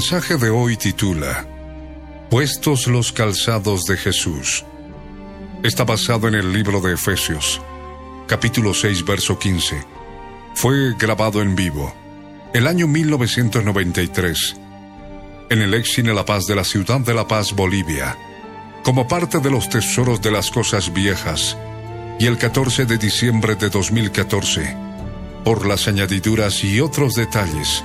Mensaje de hoy titula Puestos los calzados de Jesús. Está basado en el libro de Efesios, capítulo 6, verso 15. Fue grabado en vivo el año 1993 en el Cine La Paz de la ciudad de La Paz, Bolivia, como parte de los tesoros de las cosas viejas, y el 14 de diciembre de 2014, por las añadiduras y otros detalles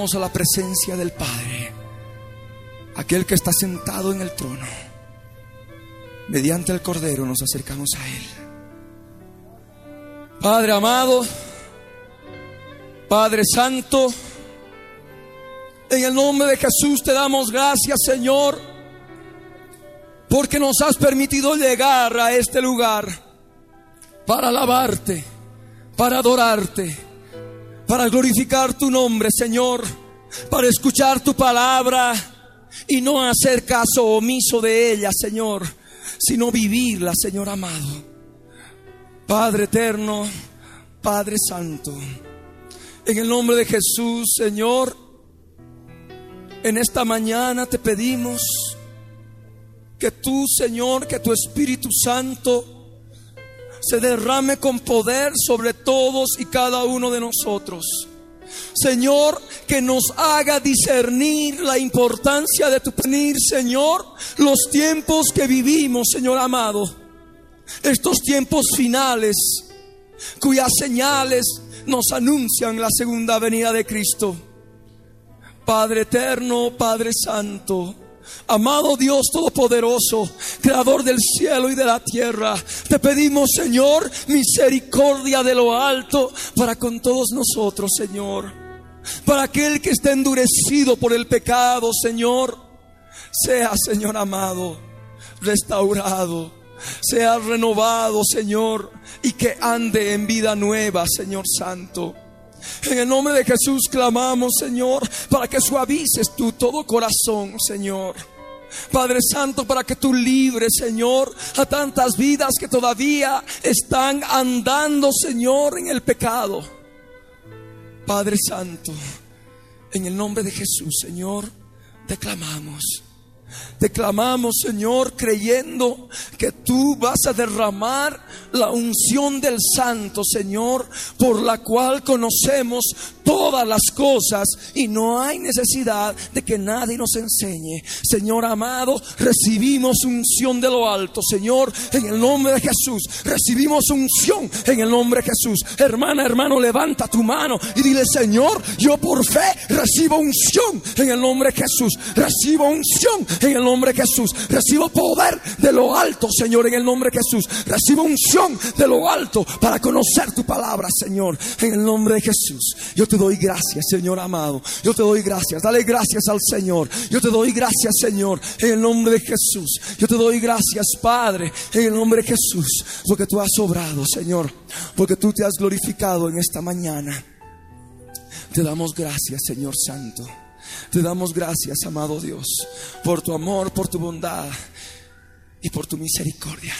A la presencia del Padre, aquel que está sentado en el trono. Mediante el Cordero nos acercamos a Él. Padre amado, Padre Santo, en el nombre de Jesús te damos gracias, Señor, porque nos has permitido llegar a este lugar para alabarte, para adorarte para glorificar tu nombre, Señor, para escuchar tu palabra y no hacer caso omiso de ella, Señor, sino vivirla, Señor amado. Padre eterno, Padre santo, en el nombre de Jesús, Señor, en esta mañana te pedimos que tú, Señor, que tu Espíritu Santo, se derrame con poder sobre todos y cada uno de nosotros. Señor, que nos haga discernir la importancia de tu venir, Señor, los tiempos que vivimos, Señor amado. Estos tiempos finales, cuyas señales nos anuncian la segunda venida de Cristo. Padre eterno, Padre santo, Amado Dios Todopoderoso, Creador del cielo y de la tierra, te pedimos, Señor, misericordia de lo alto para con todos nosotros, Señor. Para aquel que esté endurecido por el pecado, Señor, sea, Señor amado, restaurado, sea renovado, Señor, y que ande en vida nueva, Señor Santo. En el nombre de Jesús clamamos, Señor, para que suavices tú todo corazón, Señor. Padre Santo, para que tú libres, Señor, a tantas vidas que todavía están andando, Señor, en el pecado. Padre Santo, en el nombre de Jesús, Señor, te clamamos te clamamos, Señor, creyendo que tú vas a derramar la unción del Santo, Señor, por la cual conocemos todas las cosas y no hay necesidad de que nadie nos enseñe. Señor amado, recibimos unción de lo alto, Señor, en el nombre de Jesús. Recibimos unción en el nombre de Jesús. Hermana, hermano, levanta tu mano y dile, Señor, yo por fe recibo unción en el nombre de Jesús. Recibo unción en el nombre de Jesús. Recibo poder de lo alto, Señor, en el nombre de Jesús. Recibo unción de lo alto para conocer tu palabra, Señor, en el nombre de Jesús. Yo te doy gracias, Señor amado. Yo te doy gracias. Dale gracias al Señor. Yo te doy gracias, Señor, en el nombre de Jesús. Yo te doy gracias, Padre, en el nombre de Jesús, porque tú has obrado, Señor, porque tú te has glorificado en esta mañana. Te damos gracias, Señor Santo. Te damos gracias, amado Dios, por tu amor, por tu bondad y por tu misericordia.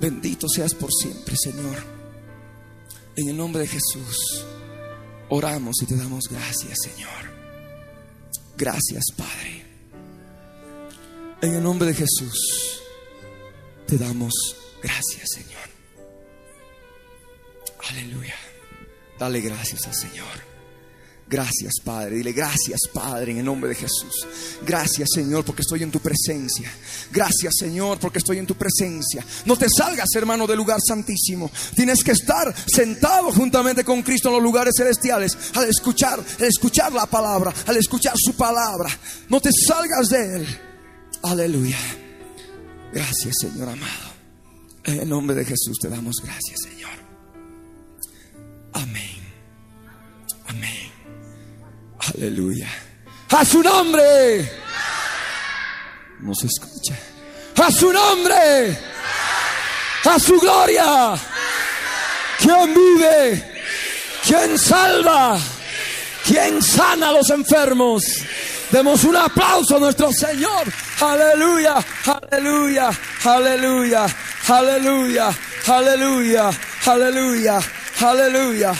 Bendito seas por siempre, Señor. En el nombre de Jesús, oramos y te damos gracias, Señor. Gracias, Padre. En el nombre de Jesús, te damos gracias, Señor. Aleluya. Dale gracias al Señor. Gracias, Padre. Dile gracias, Padre, en el nombre de Jesús. Gracias, Señor, porque estoy en tu presencia. Gracias, Señor, porque estoy en tu presencia. No te salgas, hermano, del lugar santísimo. Tienes que estar sentado juntamente con Cristo en los lugares celestiales al escuchar, al escuchar la palabra, al escuchar su palabra. No te salgas de él. Aleluya. Gracias, Señor amado. En el nombre de Jesús te damos gracias, Señor. Amén. Amén. Aleluya. A su nombre. No se escucha. A su nombre. A su gloria. ¿Quién vive? ¿Quién salva? ¿Quién sana a los enfermos? Demos un aplauso a nuestro Señor. Aleluya, aleluya, aleluya, aleluya, aleluya, aleluya, aleluya,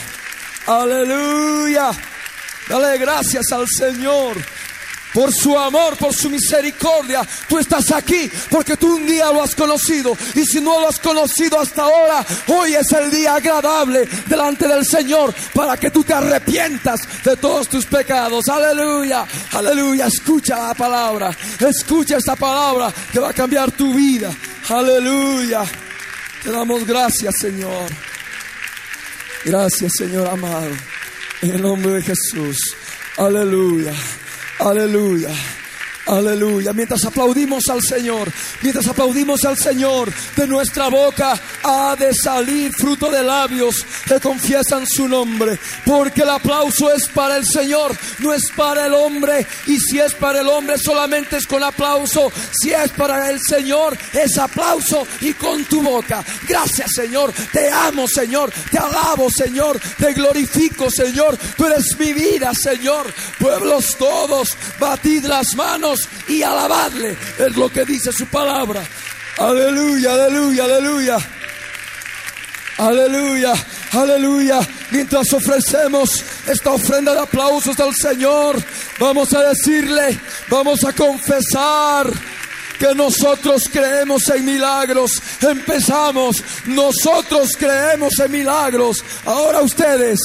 aleluya. Dale gracias al Señor por su amor, por su misericordia. Tú estás aquí porque tú un día lo has conocido. Y si no lo has conocido hasta ahora, hoy es el día agradable delante del Señor para que tú te arrepientas de todos tus pecados. Aleluya, aleluya. Escucha la palabra. Escucha esta palabra que va a cambiar tu vida. Aleluya. Te damos gracias, Señor. Gracias, Señor amado. En el nombre de Jesús. Aleluya. Aleluya. Aleluya. Mientras aplaudimos al Señor, mientras aplaudimos al Señor, de nuestra boca ha de salir fruto de labios que confiesan su nombre. Porque el aplauso es para el Señor, no es para el hombre. Y si es para el hombre, solamente es con aplauso. Si es para el Señor, es aplauso y con tu boca. Gracias, Señor. Te amo, Señor. Te alabo, Señor. Te glorifico, Señor. Tú eres mi vida, Señor. Pueblos todos, batid las manos y alabadle. Es lo que dice su palabra. Aleluya, aleluya, aleluya. Aleluya, aleluya. Mientras ofrecemos esta ofrenda de aplausos al Señor, vamos a decirle, vamos a confesar que nosotros creemos en milagros. Empezamos, nosotros creemos en milagros. Ahora ustedes.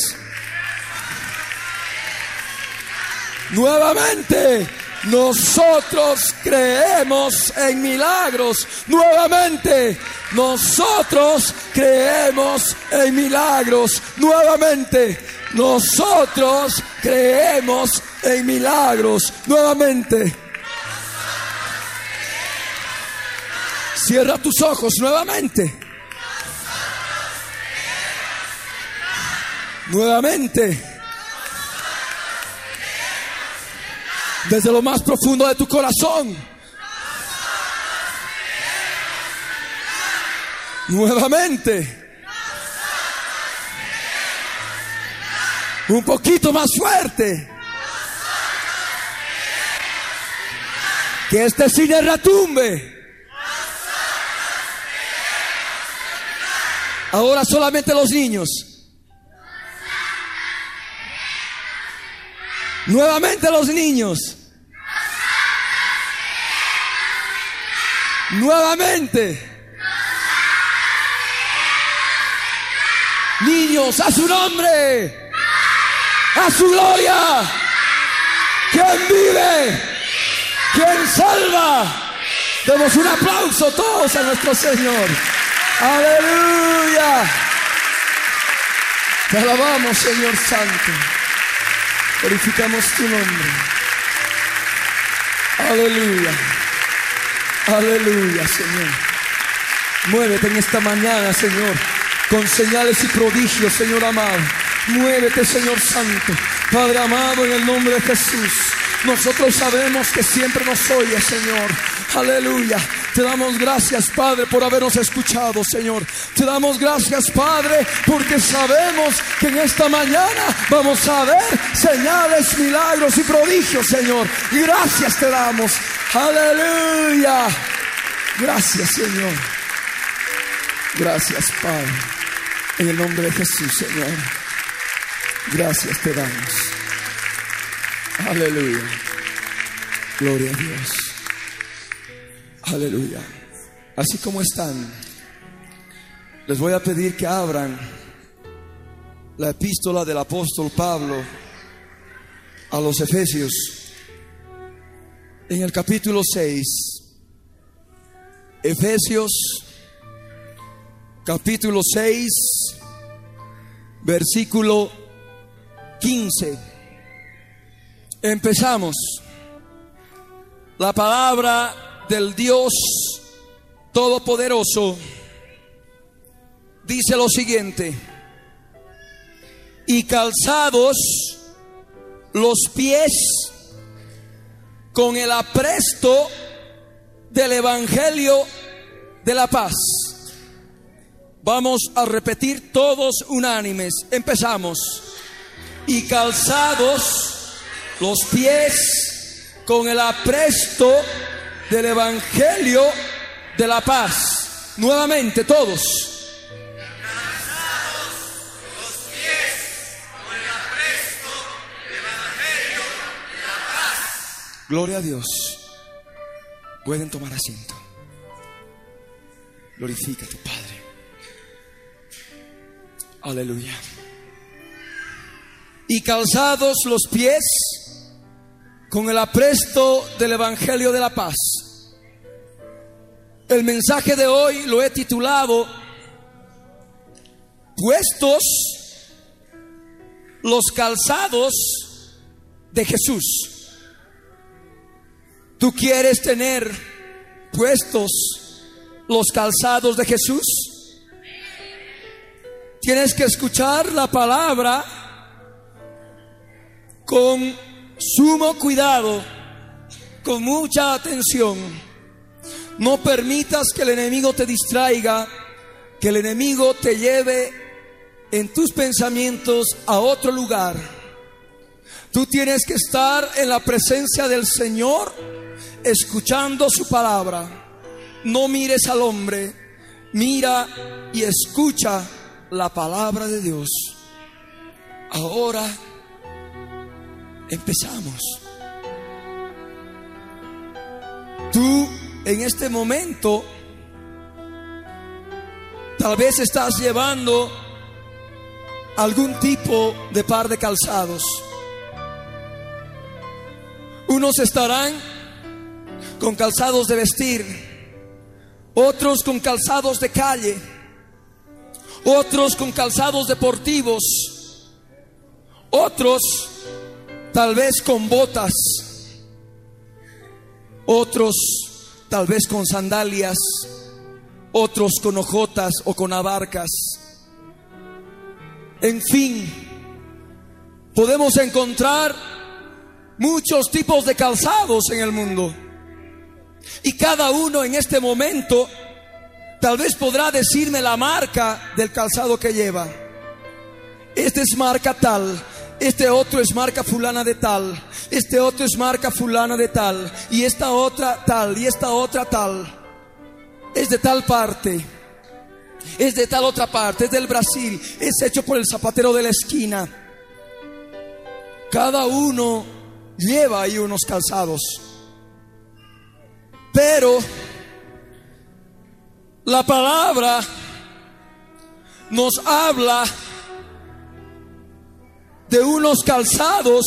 Nuevamente, nosotros creemos en milagros. Nuevamente, nosotros creemos en milagros. Nuevamente, nosotros creemos en milagros. Nuevamente. Cierra tus ojos nuevamente. Nuevamente. Desde lo más profundo de tu corazón. Nuevamente. Un poquito más fuerte. Que este cine retumbe. Ahora solamente los niños. Nuevamente los niños. Nuevamente. Niños, a su nombre. A su gloria. ¿Quién vive? ¿Quién salva? Demos un aplauso todos a nuestro Señor. Aleluya. Te alabamos, Señor Santo. Glorificamos tu nombre. Aleluya. Aleluya, Señor. Muévete en esta mañana, Señor, con señales y prodigios, Señor amado. Muévete, Señor Santo. Padre amado, en el nombre de Jesús. Nosotros sabemos que siempre nos oye, Señor. Aleluya. Te damos gracias, Padre, por habernos escuchado, Señor. Te damos gracias, Padre, porque sabemos que en esta mañana vamos a ver señales, milagros y prodigios, Señor. Gracias te damos. Aleluya. Gracias, Señor. Gracias, Padre. En el nombre de Jesús, Señor. Gracias te damos. Aleluya. Gloria a Dios. Aleluya. Así como están, les voy a pedir que abran la epístola del apóstol Pablo a los Efesios en el capítulo 6. Efesios capítulo 6, versículo 15. Empezamos. La palabra del Dios Todopoderoso dice lo siguiente. Y calzados los pies con el apresto del Evangelio de la paz. Vamos a repetir todos unánimes. Empezamos. Y calzados los pies con el apresto del Evangelio de la paz. Nuevamente, todos. Gloria a Dios. Pueden tomar asiento. Glorifica tu Padre. Aleluya. Y calzados los pies con el apresto del Evangelio de la Paz. El mensaje de hoy lo he titulado Puestos los calzados de Jesús. ¿Tú quieres tener puestos los calzados de Jesús? Tienes que escuchar la palabra con sumo cuidado, con mucha atención. No permitas que el enemigo te distraiga, que el enemigo te lleve en tus pensamientos a otro lugar. Tú tienes que estar en la presencia del Señor escuchando su palabra. No mires al hombre, mira y escucha la palabra de Dios. Ahora empezamos. Tú en este momento tal vez estás llevando algún tipo de par de calzados. Unos estarán con calzados de vestir, otros con calzados de calle, otros con calzados deportivos, otros tal vez con botas, otros tal vez con sandalias, otros con ojotas o con abarcas. En fin, podemos encontrar muchos tipos de calzados en el mundo. Y cada uno en este momento tal vez podrá decirme la marca del calzado que lleva. Este es marca tal, este otro es marca fulana de tal, este otro es marca fulana de tal, y esta otra tal, y esta otra tal. Es de tal parte, es de tal otra parte, es del Brasil, es hecho por el zapatero de la esquina. Cada uno lleva ahí unos calzados. Pero la palabra nos habla de unos calzados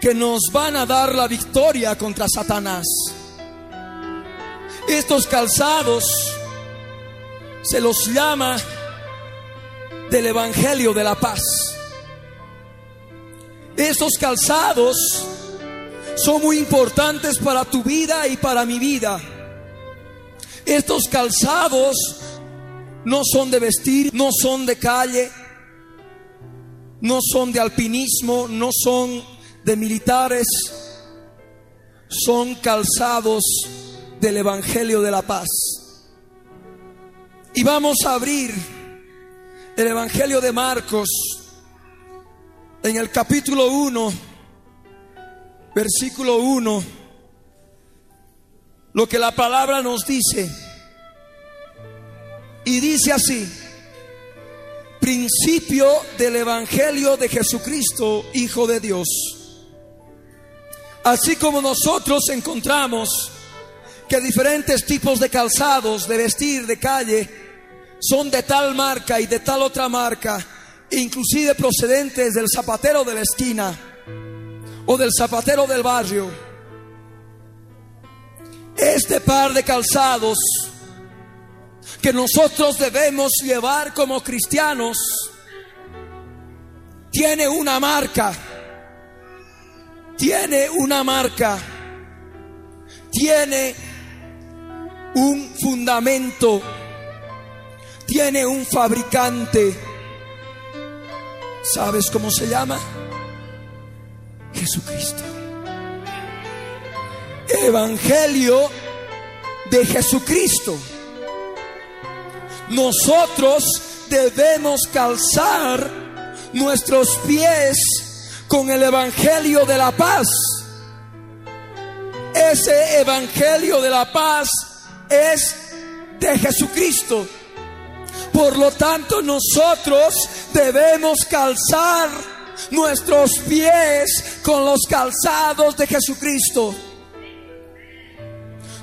que nos van a dar la victoria contra Satanás. Estos calzados se los llama del Evangelio de la Paz. Estos calzados son muy importantes para tu vida y para mi vida. Estos calzados no son de vestir, no son de calle, no son de alpinismo, no son de militares, son calzados del Evangelio de la Paz. Y vamos a abrir el Evangelio de Marcos en el capítulo 1, versículo 1, lo que la palabra nos dice. Y dice así, principio del Evangelio de Jesucristo, Hijo de Dios. Así como nosotros encontramos que diferentes tipos de calzados, de vestir, de calle, son de tal marca y de tal otra marca, inclusive procedentes del zapatero de la esquina o del zapatero del barrio. Este par de calzados que nosotros debemos llevar como cristianos tiene una marca, tiene una marca, tiene un fundamento, tiene un fabricante. ¿Sabes cómo se llama? Jesucristo. Evangelio de Jesucristo. Nosotros debemos calzar nuestros pies con el Evangelio de la paz. Ese Evangelio de la paz es de Jesucristo. Por lo tanto, nosotros debemos calzar nuestros pies con los calzados de Jesucristo.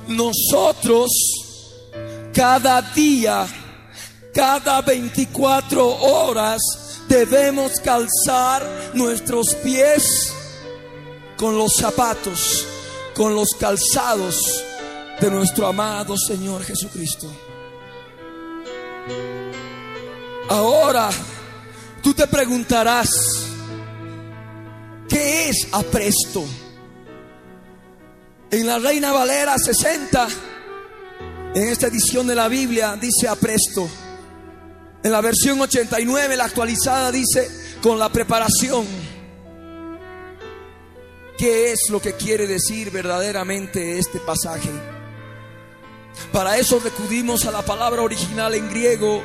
Nosotros cada día, cada 24 horas, debemos calzar nuestros pies con los zapatos, con los calzados de nuestro amado Señor Jesucristo. Ahora, tú te preguntarás, ¿qué es apresto? En la Reina Valera 60, en esta edición de la Biblia, dice apresto. En la versión 89, la actualizada, dice con la preparación. ¿Qué es lo que quiere decir verdaderamente este pasaje? Para eso recudimos a la palabra original en griego,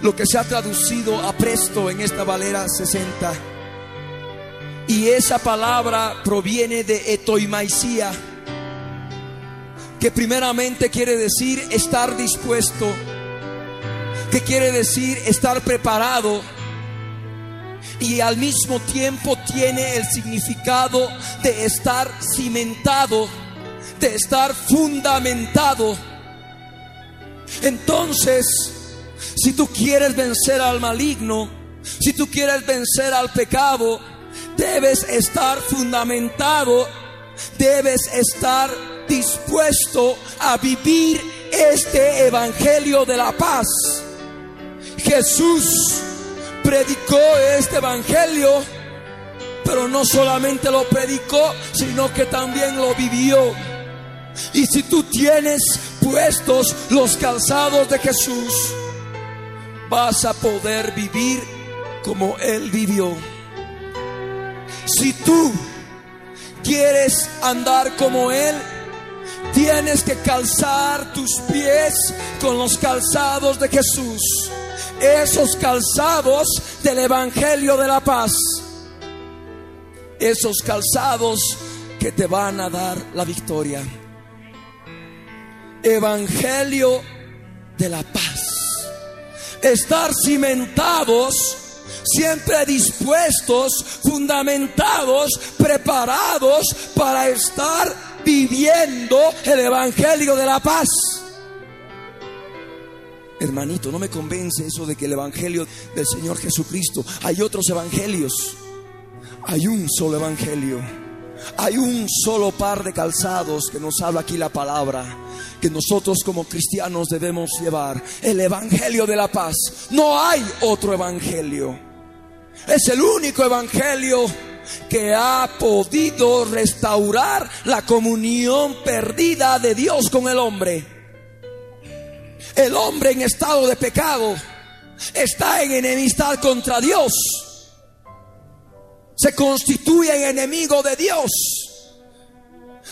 lo que se ha traducido a presto en esta Valera 60. Y esa palabra proviene de etoimaisía, que primeramente quiere decir estar dispuesto, que quiere decir estar preparado y al mismo tiempo tiene el significado de estar cimentado, de estar fundamentado. Entonces, si tú quieres vencer al maligno, si tú quieres vencer al pecado, debes estar fundamentado, debes estar dispuesto a vivir este evangelio de la paz. Jesús predicó este evangelio, pero no solamente lo predicó, sino que también lo vivió. Y si tú tienes puestos los calzados de Jesús, vas a poder vivir como Él vivió. Si tú quieres andar como Él, tienes que calzar tus pies con los calzados de Jesús. Esos calzados del Evangelio de la paz. Esos calzados que te van a dar la victoria. Evangelio de la paz. Estar cimentados, siempre dispuestos, fundamentados, preparados para estar viviendo el Evangelio de la paz. Hermanito, no me convence eso de que el Evangelio del Señor Jesucristo, hay otros evangelios, hay un solo Evangelio, hay un solo par de calzados que nos habla aquí la palabra, que nosotros como cristianos debemos llevar, el Evangelio de la paz. No hay otro Evangelio, es el único Evangelio que ha podido restaurar la comunión perdida de Dios con el hombre. El hombre en estado de pecado está en enemistad contra Dios. Se constituye en enemigo de Dios.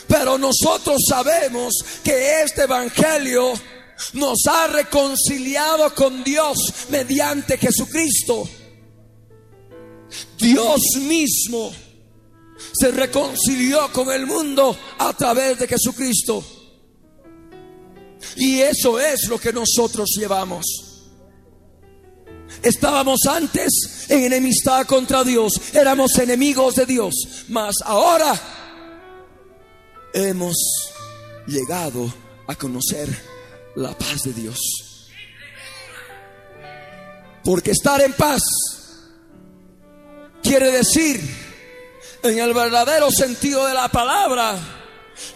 Pero nosotros sabemos que este Evangelio nos ha reconciliado con Dios mediante Jesucristo. Dios mismo se reconcilió con el mundo a través de Jesucristo. Y eso es lo que nosotros llevamos. Estábamos antes en enemistad contra Dios, éramos enemigos de Dios, mas ahora hemos llegado a conocer la paz de Dios. Porque estar en paz quiere decir, en el verdadero sentido de la palabra,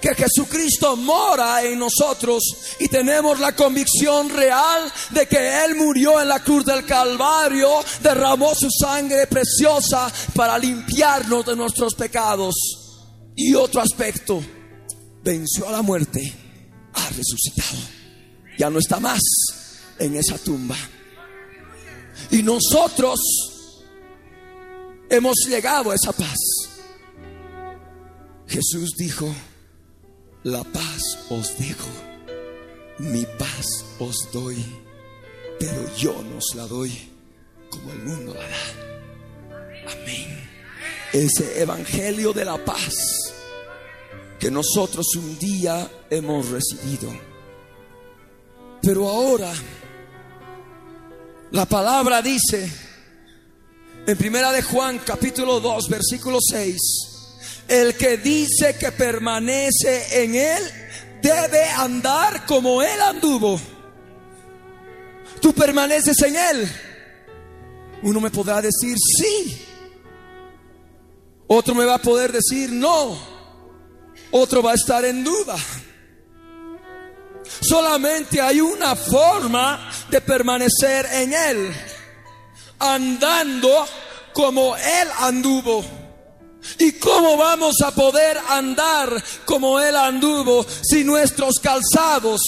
que Jesucristo mora en nosotros y tenemos la convicción real de que Él murió en la cruz del Calvario, derramó su sangre preciosa para limpiarnos de nuestros pecados. Y otro aspecto, venció a la muerte, ha resucitado. Ya no está más en esa tumba. Y nosotros hemos llegado a esa paz. Jesús dijo, la paz os dejo, mi paz os doy, pero yo nos la doy como el mundo la da. Amén. Ese evangelio de la paz que nosotros un día hemos recibido. Pero ahora la palabra dice en Primera de Juan capítulo 2 versículo 6 el que dice que permanece en Él debe andar como Él anduvo. Tú permaneces en Él. Uno me podrá decir sí. Otro me va a poder decir no. Otro va a estar en duda. Solamente hay una forma de permanecer en Él. Andando como Él anduvo. ¿Y cómo vamos a poder andar como Él anduvo si nuestros calzados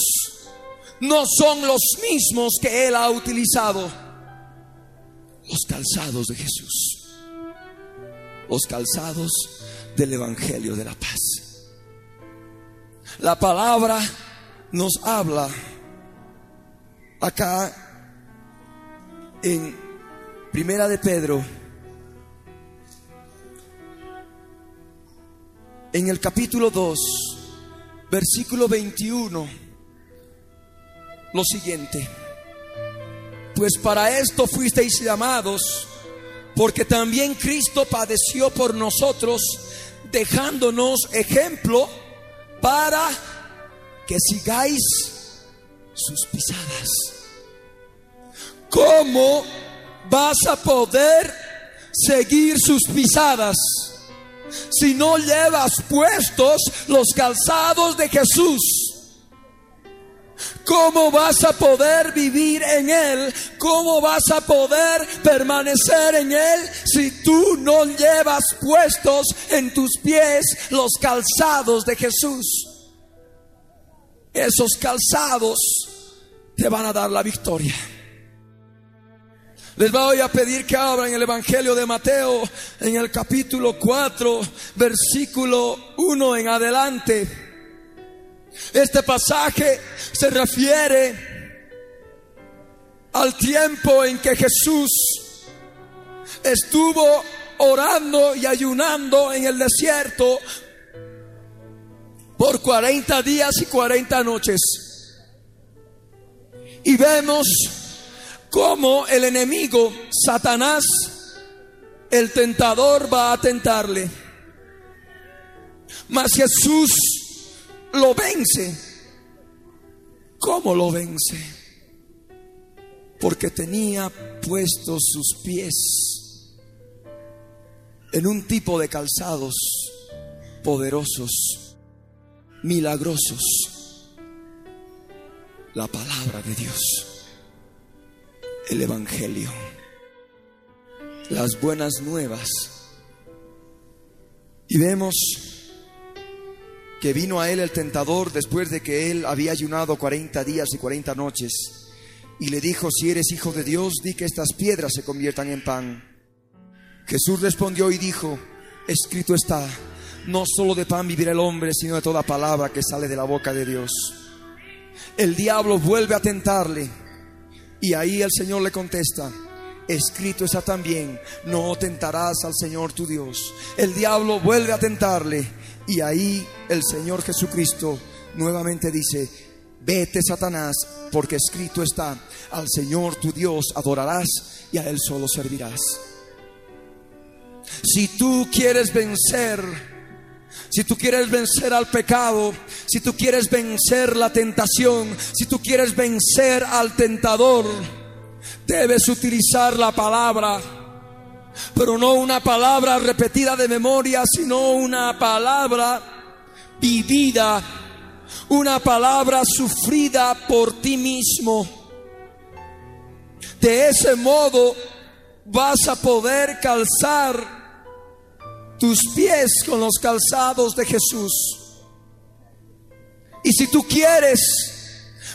no son los mismos que Él ha utilizado? Los calzados de Jesús. Los calzados del Evangelio de la Paz. La palabra nos habla acá en Primera de Pedro en el capítulo 2, versículo 21, lo siguiente. Pues para esto fuisteis llamados, porque también Cristo padeció por nosotros, dejándonos ejemplo para que sigáis sus pisadas. ¿Cómo vas a poder seguir sus pisadas? si no llevas puestos los calzados de Jesús? ¿Cómo vas a poder vivir en Él? ¿Cómo vas a poder permanecer en Él si tú no llevas puestos en tus pies los calzados de Jesús? Esos calzados te van a dar la victoria. Les voy a pedir que abran el Evangelio de Mateo en el capítulo 4, versículo 1 en adelante. Este pasaje se refiere al tiempo en que Jesús estuvo orando y ayunando en el desierto por 40 días y 40 noches. Y vemos cómo el enemigo, Satanás, el tentador va a tentarle. Mas Jesús lo vence. ¿Cómo lo vence? Porque tenía puestos sus pies en un tipo de calzados poderosos, milagrosos, la palabra de Dios el Evangelio, las buenas nuevas. Y vemos que vino a él el tentador después de que él había ayunado 40 días y 40 noches y le dijo, si eres hijo de Dios, di que estas piedras se conviertan en pan. Jesús respondió y dijo, escrito está, no solo de pan vivirá el hombre, sino de toda palabra que sale de la boca de Dios. El diablo vuelve a tentarle y ahí el Señor le contesta, escrito está también, no tentarás al Señor tu Dios. El diablo vuelve a tentarle y ahí el Señor Jesucristo nuevamente dice, vete Satanás, porque escrito está, al Señor tu Dios adorarás y a Él solo servirás. Si tú quieres vencer, si tú quieres vencer al pecado, si tú quieres vencer la tentación, si tú quieres vencer al tentador, debes utilizar la palabra, pero no una palabra repetida de memoria, sino una palabra vivida, una palabra sufrida por ti mismo. De ese modo vas a poder calzar tus pies con los calzados de Jesús. Y si tú quieres,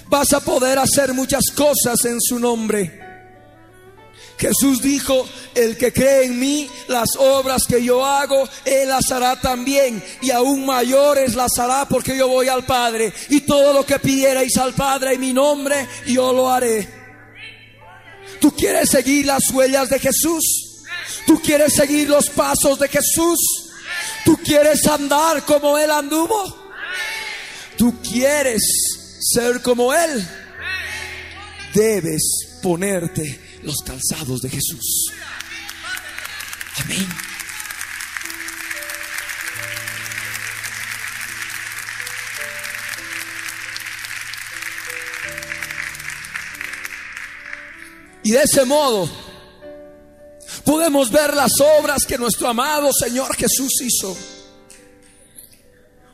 vas a poder hacer muchas cosas en su nombre. Jesús dijo, el que cree en mí, las obras que yo hago, él las hará también. Y aún mayores las hará porque yo voy al Padre. Y todo lo que pidierais al Padre en mi nombre, yo lo haré. ¿Tú quieres seguir las huellas de Jesús? ¿Tú quieres seguir los pasos de Jesús? ¿Tú quieres andar como Él anduvo? tú quieres ser como Él, debes ponerte los calzados de Jesús. Amén. Y de ese modo podemos ver las obras que nuestro amado Señor Jesús hizo.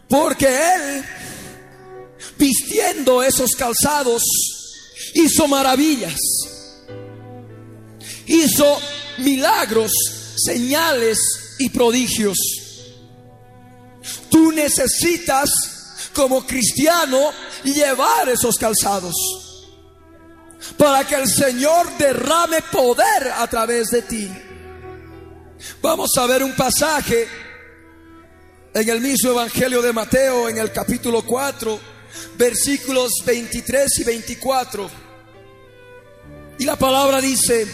Porque Él vistiendo esos calzados, hizo maravillas, hizo milagros, señales y prodigios. Tú necesitas como cristiano llevar esos calzados para que el Señor derrame poder a través de ti. Vamos a ver un pasaje en el mismo Evangelio de Mateo, en el capítulo 4 versículos 23 y 24. Y la palabra dice,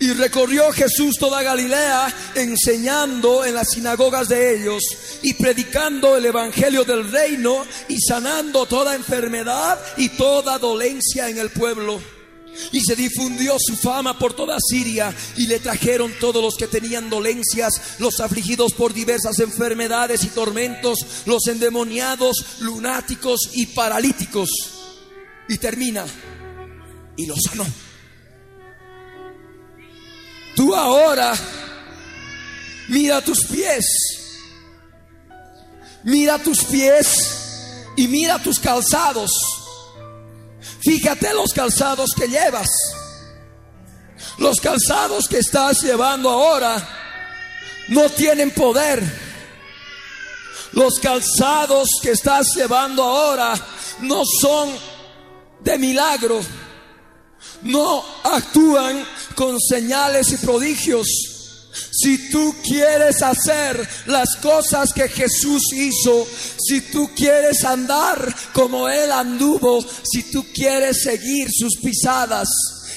y recorrió Jesús toda Galilea, enseñando en las sinagogas de ellos y predicando el Evangelio del reino y sanando toda enfermedad y toda dolencia en el pueblo. Y se difundió su fama por toda Siria y le trajeron todos los que tenían dolencias, los afligidos por diversas enfermedades y tormentos, los endemoniados, lunáticos y paralíticos. Y termina, y los sanó. Tú ahora mira tus pies, mira tus pies y mira tus calzados Fíjate los calzados que llevas. Los calzados que estás llevando ahora no tienen poder. Los calzados que estás llevando ahora no son de milagro. No actúan con señales y prodigios si tú quieres hacer las cosas que Jesús hizo, si tú quieres andar como Él anduvo, si tú quieres seguir sus pisadas,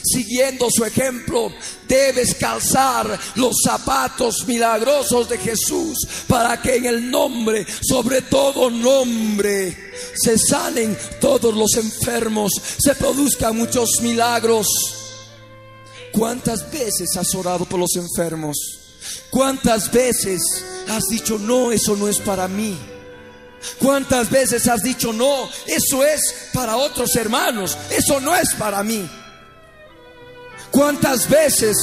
siguiendo su ejemplo, debes calzar los zapatos milagrosos de Jesús para que en el nombre, sobre todo nombre, se sanen todos los enfermos, se produzcan muchos milagros. ¿Cuántas veces has orado por los enfermos? ¿Cuántas veces has dicho, no, eso no es para mí? ¿Cuántas veces has dicho, no, eso es para otros hermanos, eso no es para mí? ¿Cuántas veces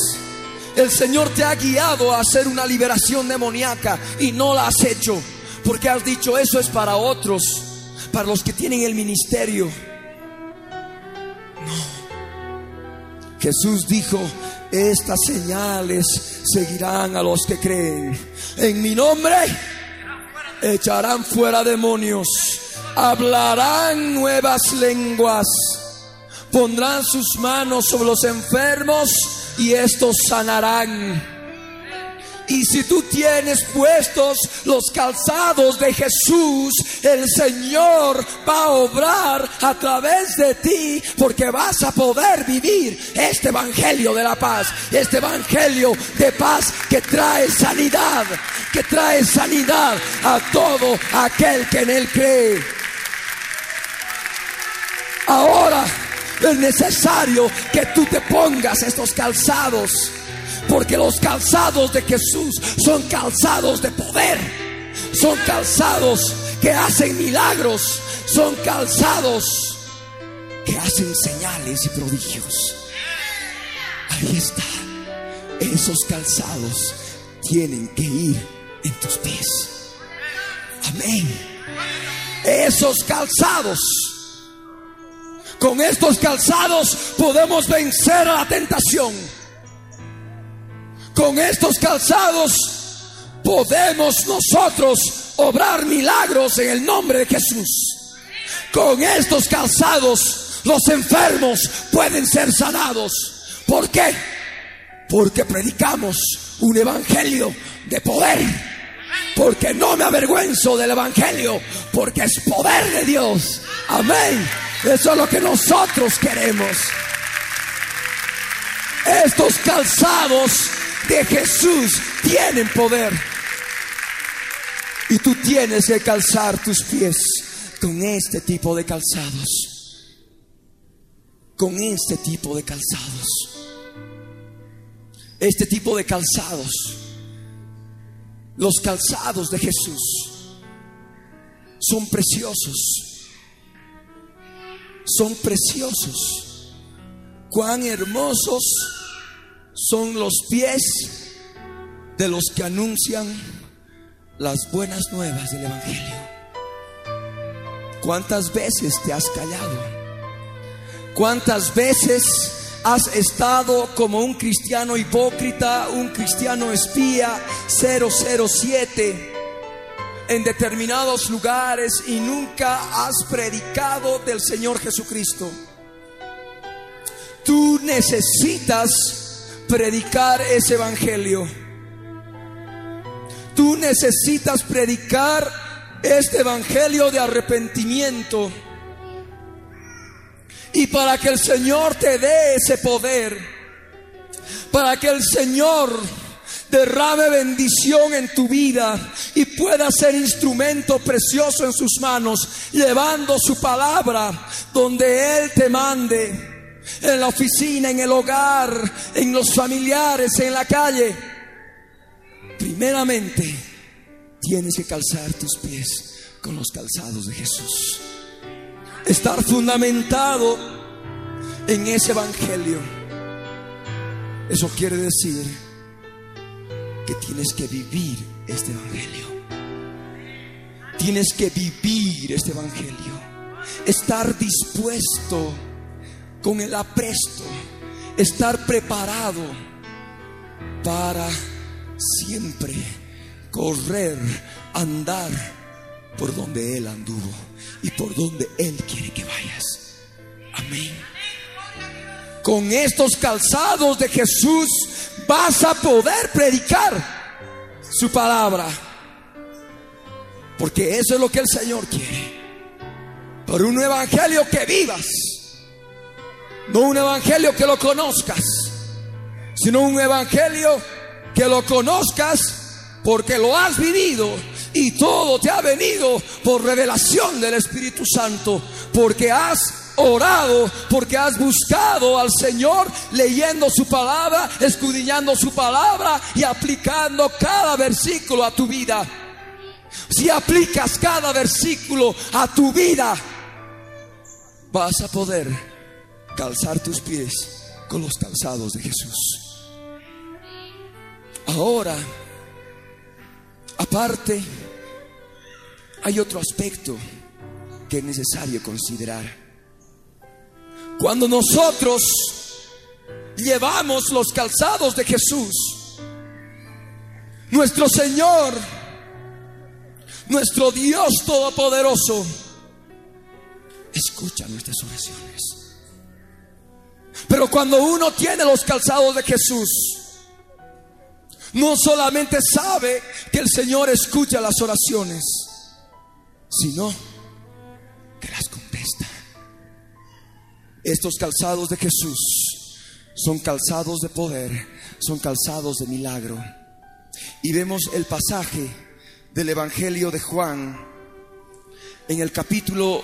el Señor te ha guiado a hacer una liberación demoníaca y no la has hecho? Porque has dicho, eso es para otros, para los que tienen el ministerio. Jesús dijo, estas señales seguirán a los que creen. En mi nombre echarán fuera demonios, hablarán nuevas lenguas, pondrán sus manos sobre los enfermos y estos sanarán. Y si tú tienes puestos los calzados de Jesús, el Señor va a obrar a través de ti porque vas a poder vivir este Evangelio de la paz, este Evangelio de paz que trae sanidad, que trae sanidad a todo aquel que en él cree. Ahora es necesario que tú te pongas estos calzados porque los calzados de Jesús son calzados de poder. son calzados que hacen milagros, son calzados que hacen señales y prodigios. Ahí está. Esos calzados tienen que ir en tus pies. Amén. Esos calzados. Con estos calzados podemos vencer a la tentación. Con estos calzados podemos nosotros obrar milagros en el nombre de Jesús. Con estos calzados los enfermos pueden ser sanados. ¿Por qué? Porque predicamos un evangelio de poder. Porque no me avergüenzo del evangelio, porque es poder de Dios. Amén. Eso es lo que nosotros queremos. Estos calzados de Jesús tienen poder. Y tú tienes que calzar tus pies con este tipo de calzados. Con este tipo de calzados. Este tipo de calzados. Los calzados de Jesús son preciosos. Son preciosos. Cuán hermosos son los pies de los que anuncian las buenas nuevas del Evangelio. ¿Cuántas veces te has callado? ¿Cuántas veces has estado como un cristiano hipócrita, un cristiano espía 007 en determinados lugares y nunca has predicado del Señor Jesucristo? Tú necesitas predicar ese Evangelio. Tú necesitas predicar este evangelio de arrepentimiento. Y para que el Señor te dé ese poder, para que el Señor derrame bendición en tu vida y pueda ser instrumento precioso en sus manos, llevando su palabra donde Él te mande, en la oficina, en el hogar, en los familiares, en la calle primeramente tienes que calzar tus pies con los calzados de Jesús. Estar fundamentado en ese evangelio. Eso quiere decir que tienes que vivir este evangelio. Tienes que vivir este evangelio. Estar dispuesto con el apresto. Estar preparado para siempre correr, andar por donde Él anduvo y por donde Él quiere que vayas. Amén. Con estos calzados de Jesús vas a poder predicar su palabra. Porque eso es lo que el Señor quiere. Por un evangelio que vivas. No un evangelio que lo conozcas, sino un evangelio que lo conozcas porque lo has vivido y todo te ha venido por revelación del Espíritu Santo, porque has orado, porque has buscado al Señor leyendo su palabra, escudriñando su palabra y aplicando cada versículo a tu vida. Si aplicas cada versículo a tu vida, vas a poder calzar tus pies con los calzados de Jesús. Ahora, aparte, hay otro aspecto que es necesario considerar. Cuando nosotros llevamos los calzados de Jesús, nuestro Señor, nuestro Dios Todopoderoso, escucha nuestras oraciones. Pero cuando uno tiene los calzados de Jesús, no solamente sabe que el Señor escucha las oraciones, sino que las contesta. Estos calzados de Jesús son calzados de poder, son calzados de milagro. Y vemos el pasaje del Evangelio de Juan en el capítulo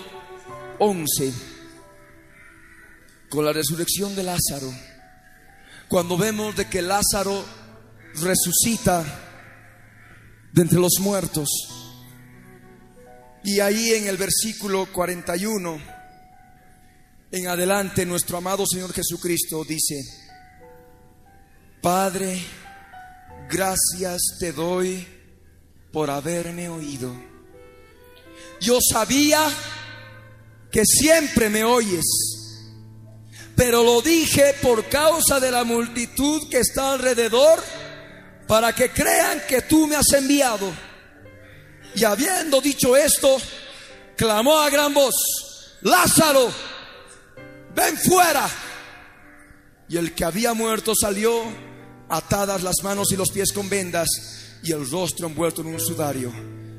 11, con la resurrección de Lázaro, cuando vemos de que Lázaro resucita de entre los muertos. Y ahí en el versículo 41, en adelante, nuestro amado Señor Jesucristo dice, Padre, gracias te doy por haberme oído. Yo sabía que siempre me oyes, pero lo dije por causa de la multitud que está alrededor, para que crean que tú me has enviado. Y habiendo dicho esto, clamó a gran voz, Lázaro, ven fuera. Y el que había muerto salió, atadas las manos y los pies con vendas y el rostro envuelto en un sudario.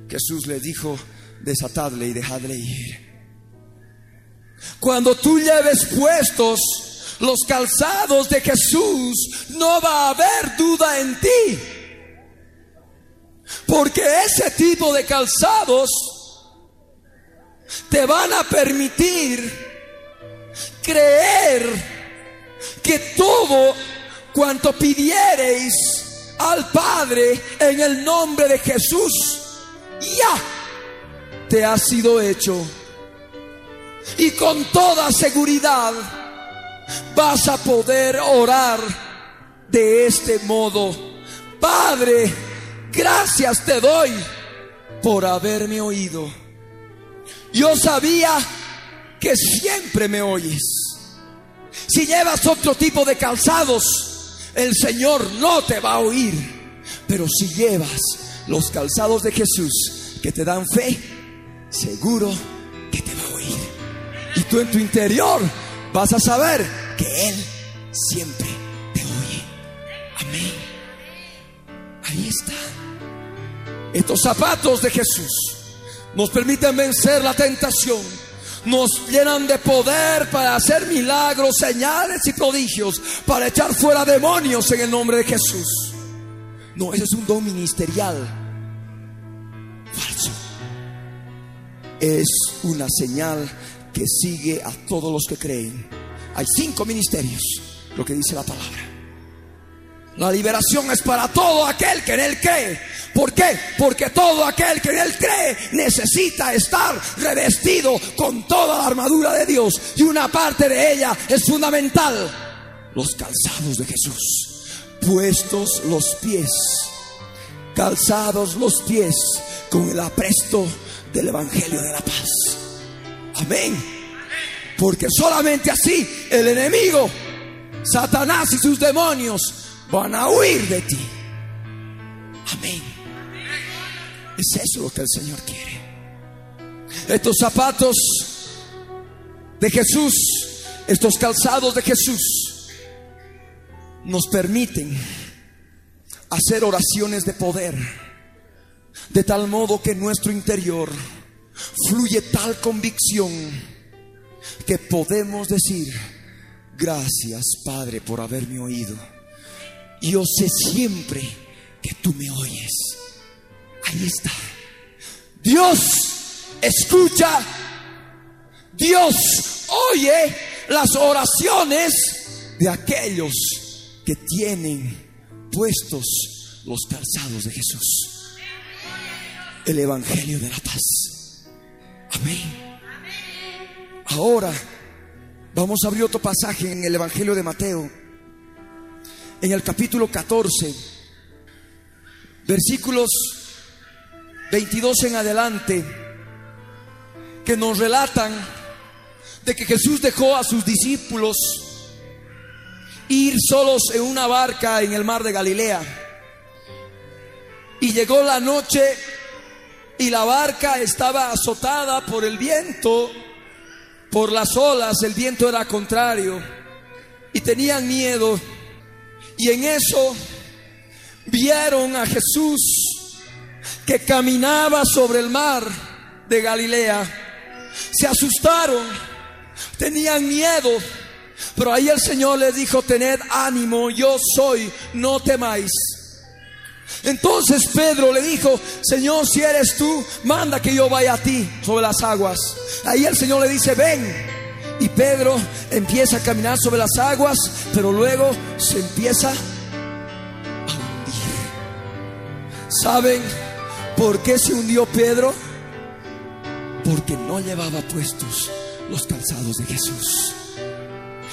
Jesús le dijo, desatadle y dejadle ir. Cuando tú lleves puestos los calzados de Jesús, no va a haber duda en ti. Porque ese tipo de calzados te van a permitir creer que todo cuanto pidiereis al Padre en el nombre de Jesús, ya te ha sido hecho. Y con toda seguridad vas a poder orar de este modo. Padre, gracias te doy por haberme oído. Yo sabía que siempre me oyes. Si llevas otro tipo de calzados, el Señor no te va a oír. Pero si llevas los calzados de Jesús que te dan fe, seguro que te va a oír. Y tú en tu interior vas a saber que Él siempre te oye. Amén. Ahí está. Estos zapatos de Jesús nos permiten vencer la tentación. Nos llenan de poder para hacer milagros, señales y prodigios, para echar fuera demonios en el nombre de Jesús. No, ese es un don ministerial falso. Es una señal que sigue a todos los que creen. Hay cinco ministerios, lo que dice la palabra. La liberación es para todo aquel que en Él cree. ¿Por qué? Porque todo aquel que en Él cree necesita estar revestido con toda la armadura de Dios. Y una parte de ella es fundamental. Los calzados de Jesús. Puestos los pies. Calzados los pies con el apresto del Evangelio de la paz. Amén. Porque solamente así el enemigo, Satanás y sus demonios van a huir de ti. Amén. Es eso lo que el Señor quiere. Estos zapatos de Jesús, estos calzados de Jesús, nos permiten hacer oraciones de poder, de tal modo que nuestro interior fluye tal convicción que podemos decir, gracias Padre por haberme oído. Yo sé siempre que tú me oyes. Ahí está. Dios escucha, Dios oye las oraciones de aquellos que tienen puestos los calzados de Jesús. El Evangelio de la paz. Amén. Ahora vamos a abrir otro pasaje en el Evangelio de Mateo, en el capítulo 14, versículos 22 en adelante, que nos relatan de que Jesús dejó a sus discípulos ir solos en una barca en el mar de Galilea. Y llegó la noche y la barca estaba azotada por el viento por las olas, el viento era contrario y tenían miedo. Y en eso vieron a Jesús que caminaba sobre el mar de Galilea. Se asustaron, tenían miedo, pero ahí el Señor les dijo, tened ánimo, yo soy, no temáis. Entonces Pedro le dijo, Señor, si eres tú, manda que yo vaya a ti sobre las aguas. Ahí el Señor le dice, ven. Y Pedro empieza a caminar sobre las aguas, pero luego se empieza a hundir. ¿Saben por qué se hundió Pedro? porque no llevaba puestos los calzados de Jesús.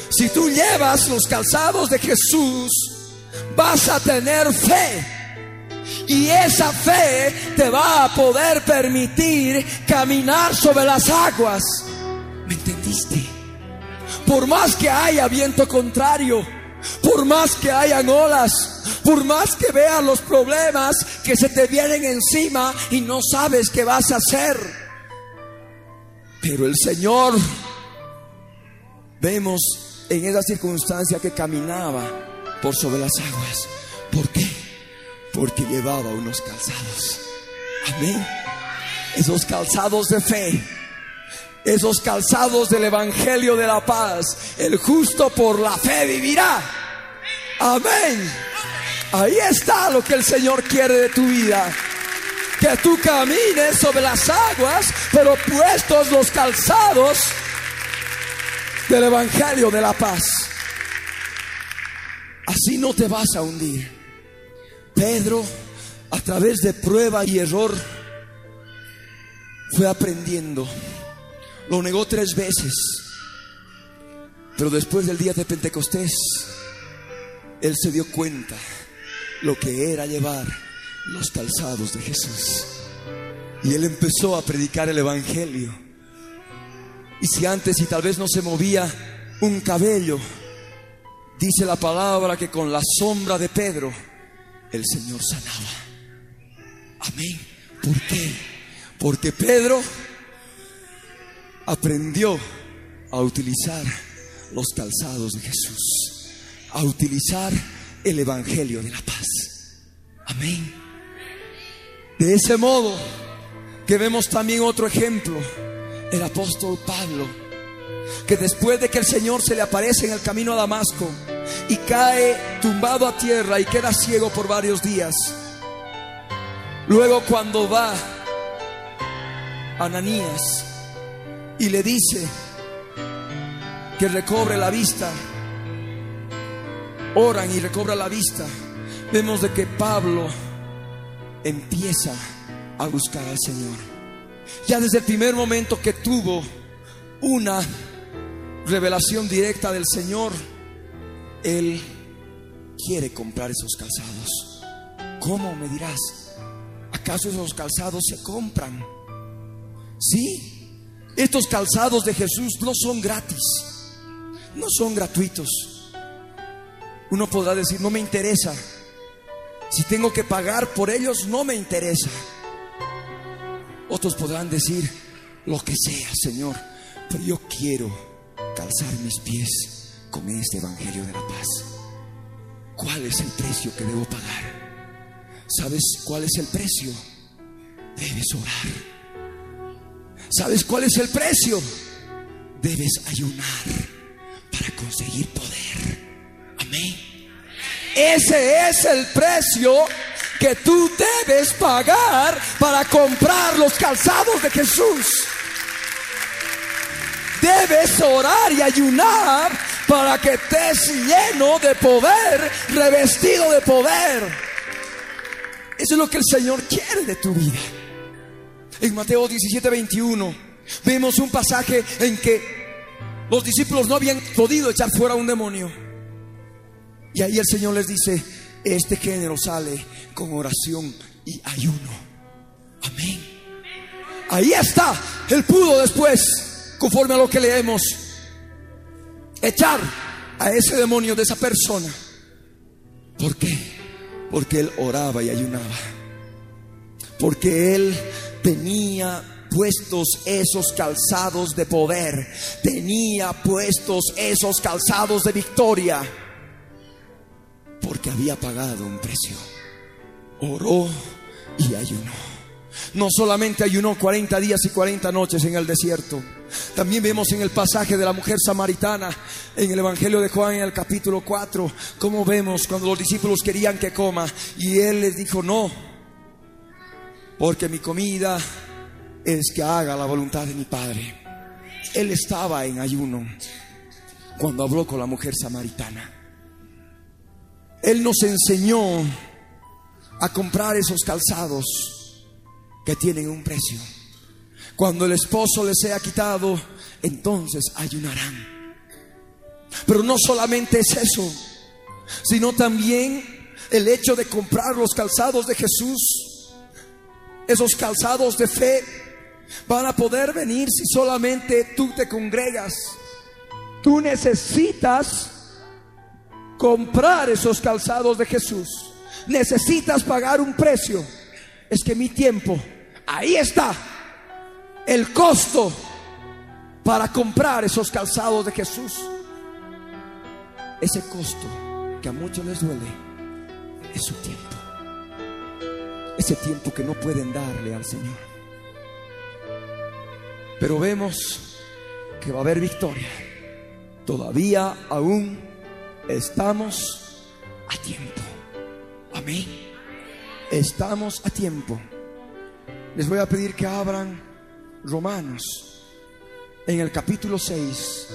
Si tú llevas los calzados de Jesús, vas a tener fe. Y esa fe te va a poder permitir caminar sobre las aguas. ¿Me entendiste? Por más que haya viento contrario, por más que hayan olas, por más que veas los problemas que se te vienen encima y no sabes qué vas a hacer. Pero el Señor, vemos en esa circunstancia que caminaba por sobre las aguas. ¿Por qué? Porque llevaba unos calzados. Amén. Esos calzados de fe. Esos calzados del Evangelio de la paz. El justo por la fe vivirá. Amén. Ahí está lo que el Señor quiere de tu vida. Que tú camines sobre las aguas, pero puestos los calzados del Evangelio de la paz. Así no te vas a hundir. Pedro, a través de prueba y error, fue aprendiendo. Lo negó tres veces. Pero después del día de Pentecostés, él se dio cuenta lo que era llevar los calzados de Jesús. Y él empezó a predicar el Evangelio. Y si antes y tal vez no se movía un cabello, dice la palabra que con la sombra de Pedro el Señor sanaba. Amén. ¿Por qué? Porque Pedro aprendió a utilizar los calzados de Jesús, a utilizar el Evangelio de la paz. Amén. De ese modo que vemos también otro ejemplo, el apóstol Pablo, que después de que el Señor se le aparece en el camino a Damasco y cae tumbado a tierra y queda ciego por varios días, luego cuando va Ananías y le dice que recobre la vista, oran y recobra la vista, vemos de que Pablo empieza a buscar al Señor. Ya desde el primer momento que tuvo una revelación directa del Señor, Él quiere comprar esos calzados. ¿Cómo me dirás? ¿Acaso esos calzados se compran? Sí, estos calzados de Jesús no son gratis, no son gratuitos. Uno podrá decir, no me interesa. Si tengo que pagar por ellos, no me interesa. Otros podrán decir, lo que sea, Señor, yo quiero calzar mis pies con este Evangelio de la paz. ¿Cuál es el precio que debo pagar? ¿Sabes cuál es el precio? Debes orar. ¿Sabes cuál es el precio? Debes ayunar para conseguir poder. Amén. Ese es el precio que tú debes pagar para comprar los calzados de Jesús. Debes orar y ayunar para que estés lleno de poder, revestido de poder. Eso es lo que el Señor quiere de tu vida. En Mateo 17, 21 vemos un pasaje en que los discípulos no habían podido echar fuera un demonio. Y ahí el Señor les dice, este género sale con oración y ayuno. Amén. Ahí está. Él pudo después, conforme a lo que leemos, echar a ese demonio de esa persona. ¿Por qué? Porque él oraba y ayunaba. Porque él tenía puestos esos calzados de poder. Tenía puestos esos calzados de victoria porque había pagado un precio. Oró y ayunó. No solamente ayunó 40 días y 40 noches en el desierto. También vemos en el pasaje de la mujer samaritana, en el Evangelio de Juan, en el capítulo 4, cómo vemos cuando los discípulos querían que coma y él les dijo, no, porque mi comida es que haga la voluntad de mi Padre. Él estaba en ayuno cuando habló con la mujer samaritana. Él nos enseñó a comprar esos calzados que tienen un precio. Cuando el esposo les sea quitado, entonces ayunarán. Pero no solamente es eso, sino también el hecho de comprar los calzados de Jesús, esos calzados de fe, van a poder venir si solamente tú te congregas. Tú necesitas comprar esos calzados de Jesús. Necesitas pagar un precio. Es que mi tiempo, ahí está el costo para comprar esos calzados de Jesús. Ese costo que a muchos les duele es su tiempo. Ese tiempo que no pueden darle al Señor. Pero vemos que va a haber victoria. Todavía aún estamos a tiempo. Amén. Estamos a tiempo. Les voy a pedir que abran Romanos en el capítulo 6,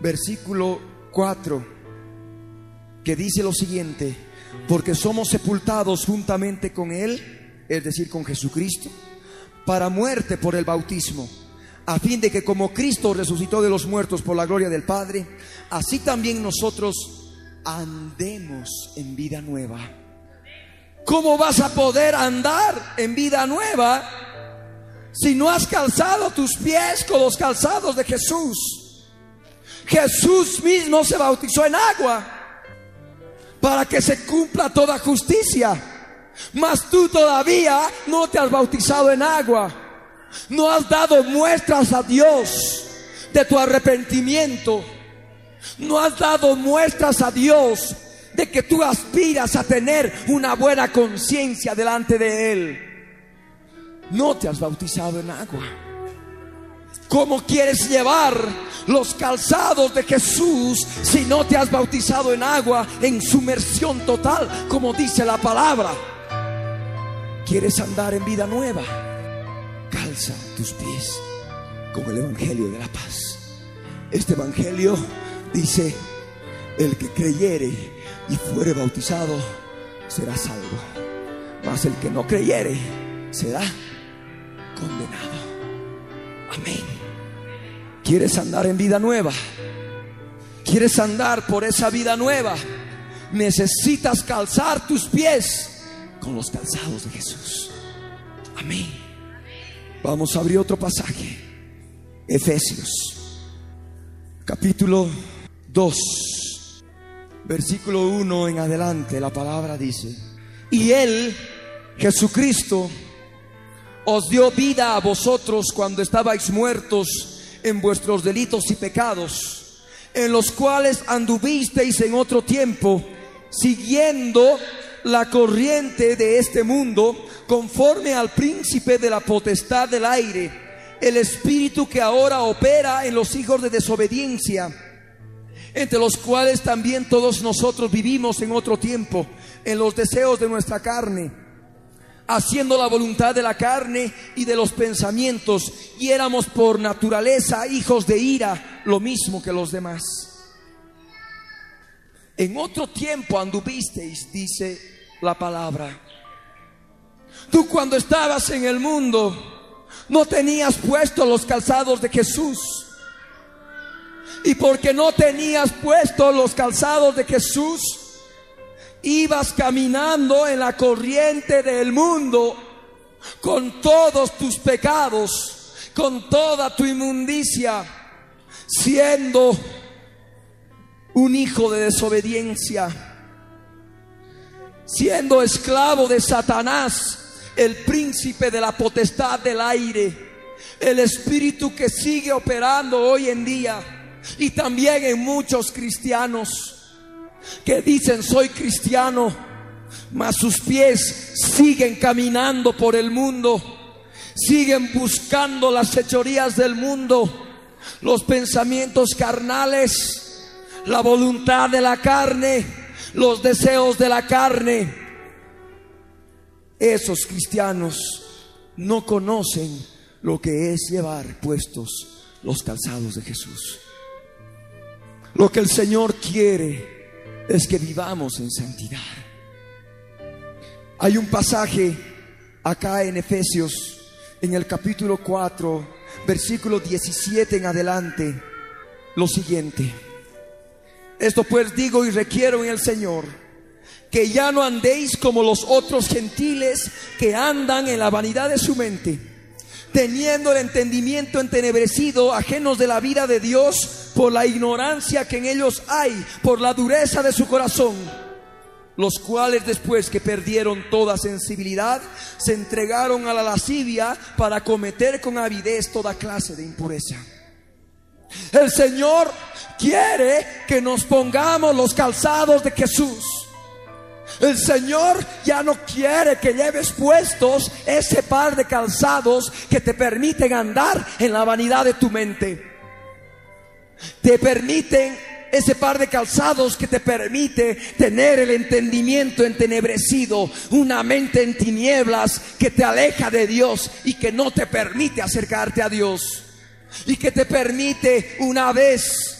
versículo 4, que dice lo siguiente, porque somos sepultados juntamente con Él, es decir, con Jesucristo, para muerte por el bautismo, a fin de que como Cristo resucitó de los muertos por la gloria del Padre, así también nosotros andemos en vida nueva. ¿Cómo vas a poder andar en vida nueva si no has calzado tus pies con los calzados de Jesús? Jesús mismo se bautizó en agua para que se cumpla toda justicia. Mas tú todavía no te has bautizado en agua. No has dado muestras a Dios de tu arrepentimiento. No has dado muestras a Dios de que tú aspiras a tener una buena conciencia delante de Él. No te has bautizado en agua. ¿Cómo quieres llevar los calzados de Jesús si no te has bautizado en agua en sumersión total, como dice la palabra? ¿Quieres andar en vida nueva? Calza tus pies con el Evangelio de la paz. Este Evangelio dice, el que creyere y fuere bautizado será salvo, mas el que no creyere será condenado. Amén. ¿Quieres andar en vida nueva? ¿Quieres andar por esa vida nueva? Necesitas calzar tus pies con los calzados de Jesús. Amén. Vamos a abrir otro pasaje. Efesios, capítulo 2, versículo 1 en adelante. La palabra dice, y Él, Jesucristo, os dio vida a vosotros cuando estabais muertos en vuestros delitos y pecados, en los cuales anduvisteis en otro tiempo, siguiendo la corriente de este mundo, conforme al príncipe de la potestad del aire, el espíritu que ahora opera en los hijos de desobediencia, entre los cuales también todos nosotros vivimos en otro tiempo, en los deseos de nuestra carne haciendo la voluntad de la carne y de los pensamientos, y éramos por naturaleza hijos de ira, lo mismo que los demás. En otro tiempo anduvisteis, dice la palabra. Tú cuando estabas en el mundo, no tenías puesto los calzados de Jesús. Y porque no tenías puesto los calzados de Jesús, ibas caminando en la corriente del mundo con todos tus pecados, con toda tu inmundicia, siendo un hijo de desobediencia, siendo esclavo de Satanás, el príncipe de la potestad del aire, el espíritu que sigue operando hoy en día y también en muchos cristianos que dicen soy cristiano, mas sus pies siguen caminando por el mundo, siguen buscando las fechorías del mundo, los pensamientos carnales, la voluntad de la carne, los deseos de la carne. Esos cristianos no conocen lo que es llevar puestos los calzados de Jesús. Lo que el Señor quiere es que vivamos en santidad. Hay un pasaje acá en Efesios en el capítulo 4, versículo 17 en adelante, lo siguiente. Esto pues digo y requiero en el Señor, que ya no andéis como los otros gentiles que andan en la vanidad de su mente, teniendo el entendimiento entenebrecido, ajenos de la vida de Dios por la ignorancia que en ellos hay, por la dureza de su corazón los cuales después que perdieron toda sensibilidad, se entregaron a la lascivia para cometer con avidez toda clase de impureza. El Señor quiere que nos pongamos los calzados de Jesús. El Señor ya no quiere que lleves puestos ese par de calzados que te permiten andar en la vanidad de tu mente. Te permiten ese par de calzados que te permite tener el entendimiento entenebrecido, una mente en tinieblas que te aleja de Dios y que no te permite acercarte a Dios. Y que te permite una vez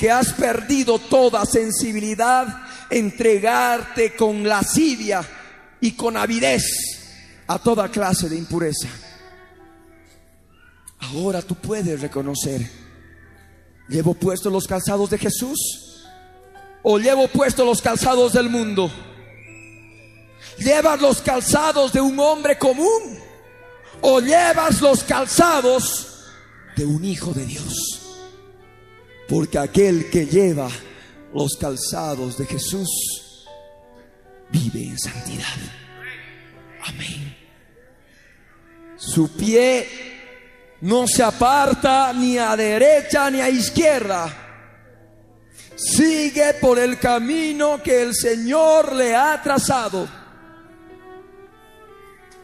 que has perdido toda sensibilidad, entregarte con lascivia y con avidez a toda clase de impureza. Ahora tú puedes reconocer ¿Llevo puestos los calzados de Jesús? ¿O llevo puestos los calzados del mundo? ¿Llevas los calzados de un hombre común? ¿O llevas los calzados de un hijo de Dios? Porque aquel que lleva los calzados de Jesús vive en santidad. Amén. Su pie no se aparta ni a derecha ni a izquierda. Sigue por el camino que el Señor le ha trazado.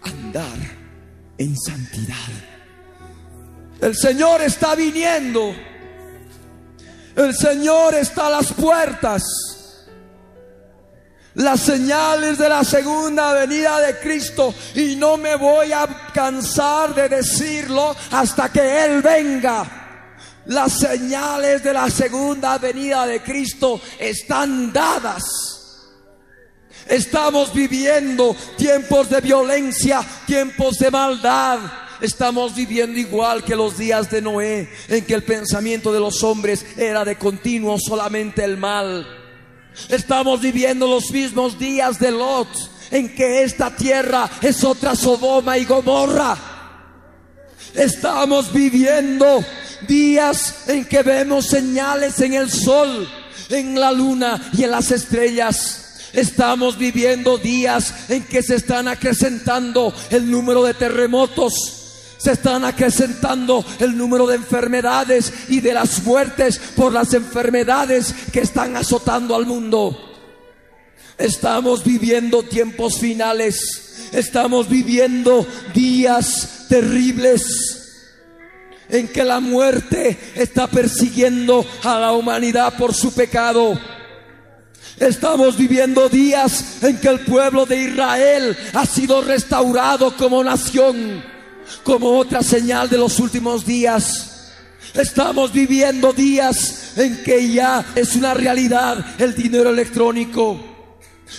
Andar en santidad. El Señor está viniendo. El Señor está a las puertas las señales de la segunda venida de Cristo y no me voy a cansar de decirlo hasta que Él venga. Las señales de la segunda venida de Cristo están dadas. Estamos viviendo tiempos de violencia, tiempos de maldad. Estamos viviendo igual que los días de Noé, en que el pensamiento de los hombres era de continuo solamente el mal. Estamos viviendo los mismos días de Lot, en que esta tierra es otra Sodoma y Gomorra. Estamos viviendo días en que vemos señales en el sol, en la luna y en las estrellas. Estamos viviendo días en que se están acrecentando el número de terremotos se están acrecentando el número de enfermedades y de las muertes por las enfermedades que están azotando al mundo. Estamos viviendo tiempos finales, estamos viviendo días terribles en que la muerte está persiguiendo a la humanidad por su pecado. Estamos viviendo días en que el pueblo de Israel ha sido restaurado como nación como otra señal de los últimos días. Estamos viviendo días en que ya es una realidad el dinero electrónico.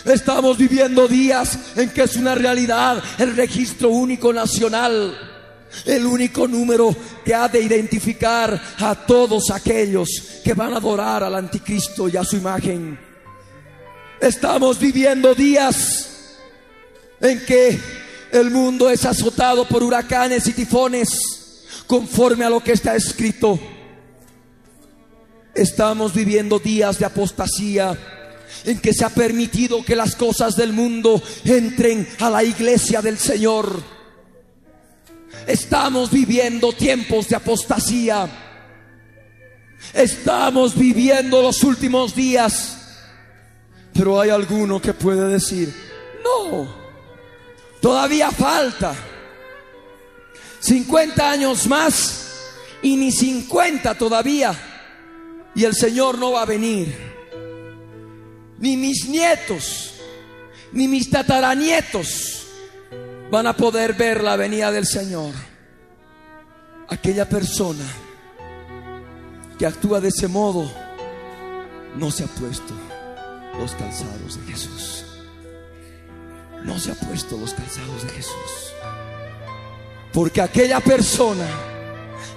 Estamos viviendo días en que es una realidad el registro único nacional. El único número que ha de identificar a todos aquellos que van a adorar al anticristo y a su imagen. Estamos viviendo días en que el mundo es azotado por huracanes y tifones conforme a lo que está escrito. Estamos viviendo días de apostasía en que se ha permitido que las cosas del mundo entren a la iglesia del Señor. Estamos viviendo tiempos de apostasía. Estamos viviendo los últimos días. Pero hay alguno que puede decir, no, Todavía falta 50 años más y ni 50 todavía. Y el Señor no va a venir. Ni mis nietos, ni mis tataranietos van a poder ver la venida del Señor. Aquella persona que actúa de ese modo no se ha puesto los calzados de Jesús no se ha puesto los calzados de Jesús. Porque aquella persona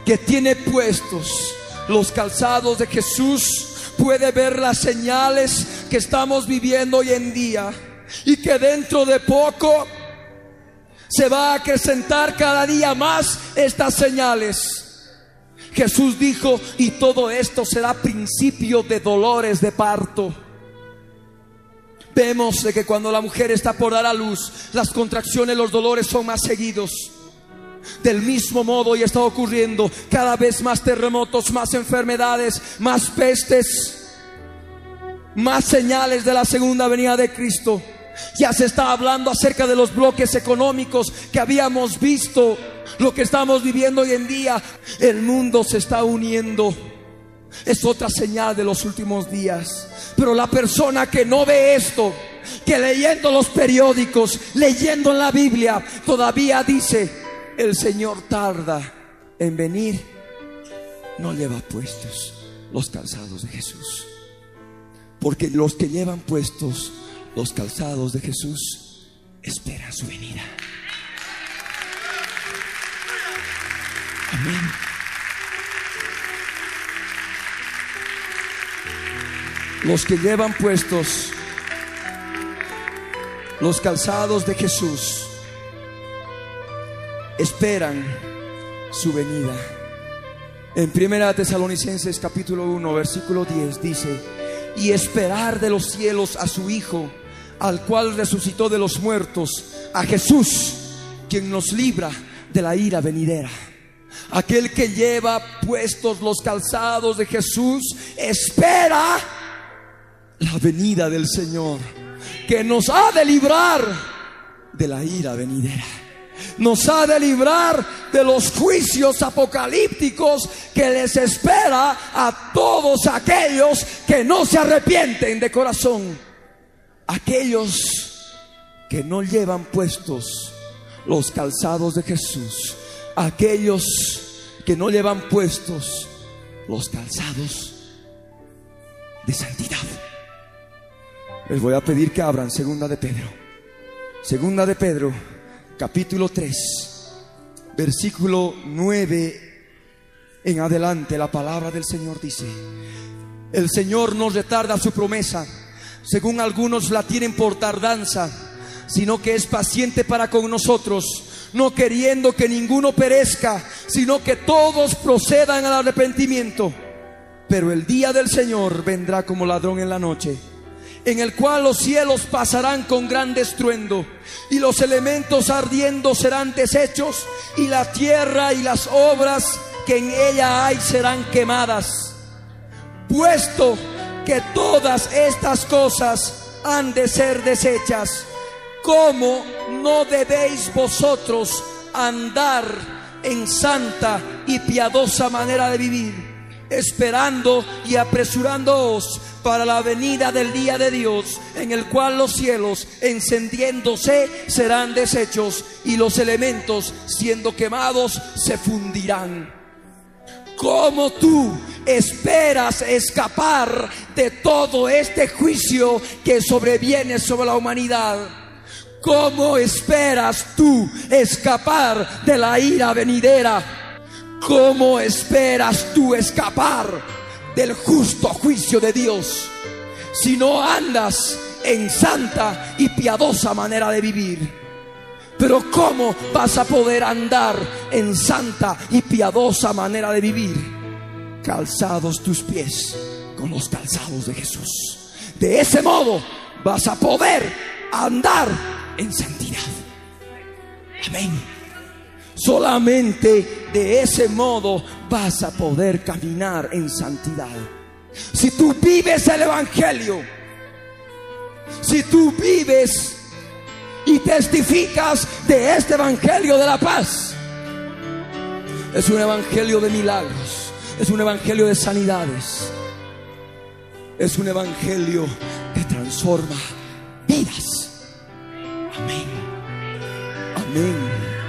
que tiene puestos los calzados de Jesús puede ver las señales que estamos viviendo hoy en día y que dentro de poco se va a acrecentar cada día más estas señales. Jesús dijo, y todo esto será principio de dolores de parto. Vemos de que cuando la mujer está por dar a luz, las contracciones, los dolores son más seguidos. Del mismo modo y está ocurriendo cada vez más terremotos, más enfermedades, más pestes, más señales de la segunda venida de Cristo. Ya se está hablando acerca de los bloques económicos que habíamos visto, lo que estamos viviendo hoy en día. El mundo se está uniendo. Es otra señal de los últimos días. Pero la persona que no ve esto, que leyendo los periódicos, leyendo la Biblia, todavía dice, el Señor tarda en venir, no lleva puestos los calzados de Jesús. Porque los que llevan puestos los calzados de Jesús esperan su venida. Amén. Los que llevan puestos los calzados de Jesús esperan su venida. En Primera Tesalonicenses capítulo 1, versículo 10 dice, "Y esperar de los cielos a su Hijo, al cual resucitó de los muertos, a Jesús, quien nos libra de la ira venidera." Aquel que lleva puestos los calzados de Jesús espera la venida del Señor, que nos ha de librar de la ira venidera nos ha de librar de los juicios apocalípticos que les espera a todos aquellos que no se arrepienten de corazón. Aquellos que no llevan puestos los calzados de Jesús. Aquellos que no llevan puestos los calzados de santidad. Les voy a pedir que abran segunda de Pedro. Segunda de Pedro capítulo 3, versículo 9 en adelante, la palabra del Señor dice, el Señor no retarda su promesa, según algunos la tienen por tardanza, sino que es paciente para con nosotros, no queriendo que ninguno perezca, sino que todos procedan al arrepentimiento. Pero el día del Señor vendrá como ladrón en la noche en el cual los cielos pasarán con gran estruendo y los elementos ardiendo serán deshechos y la tierra y las obras que en ella hay serán quemadas. Puesto que todas estas cosas han de ser deshechas, ¿cómo no debéis vosotros andar en santa y piadosa manera de vivir? Esperando y apresurándoos para la venida del día de Dios, en el cual los cielos encendiéndose serán deshechos y los elementos siendo quemados se fundirán. ¿Cómo tú esperas escapar de todo este juicio que sobreviene sobre la humanidad? ¿Cómo esperas tú escapar de la ira venidera? ¿Cómo esperas tú escapar del justo juicio de Dios si no andas en santa y piadosa manera de vivir? Pero ¿cómo vas a poder andar en santa y piadosa manera de vivir? Calzados tus pies con los calzados de Jesús. De ese modo vas a poder andar en santidad. Amén. Solamente de ese modo vas a poder caminar en santidad. Si tú vives el Evangelio, si tú vives y testificas de este Evangelio de la paz, es un Evangelio de milagros, es un Evangelio de sanidades, es un Evangelio que transforma vidas. Amén. Amén.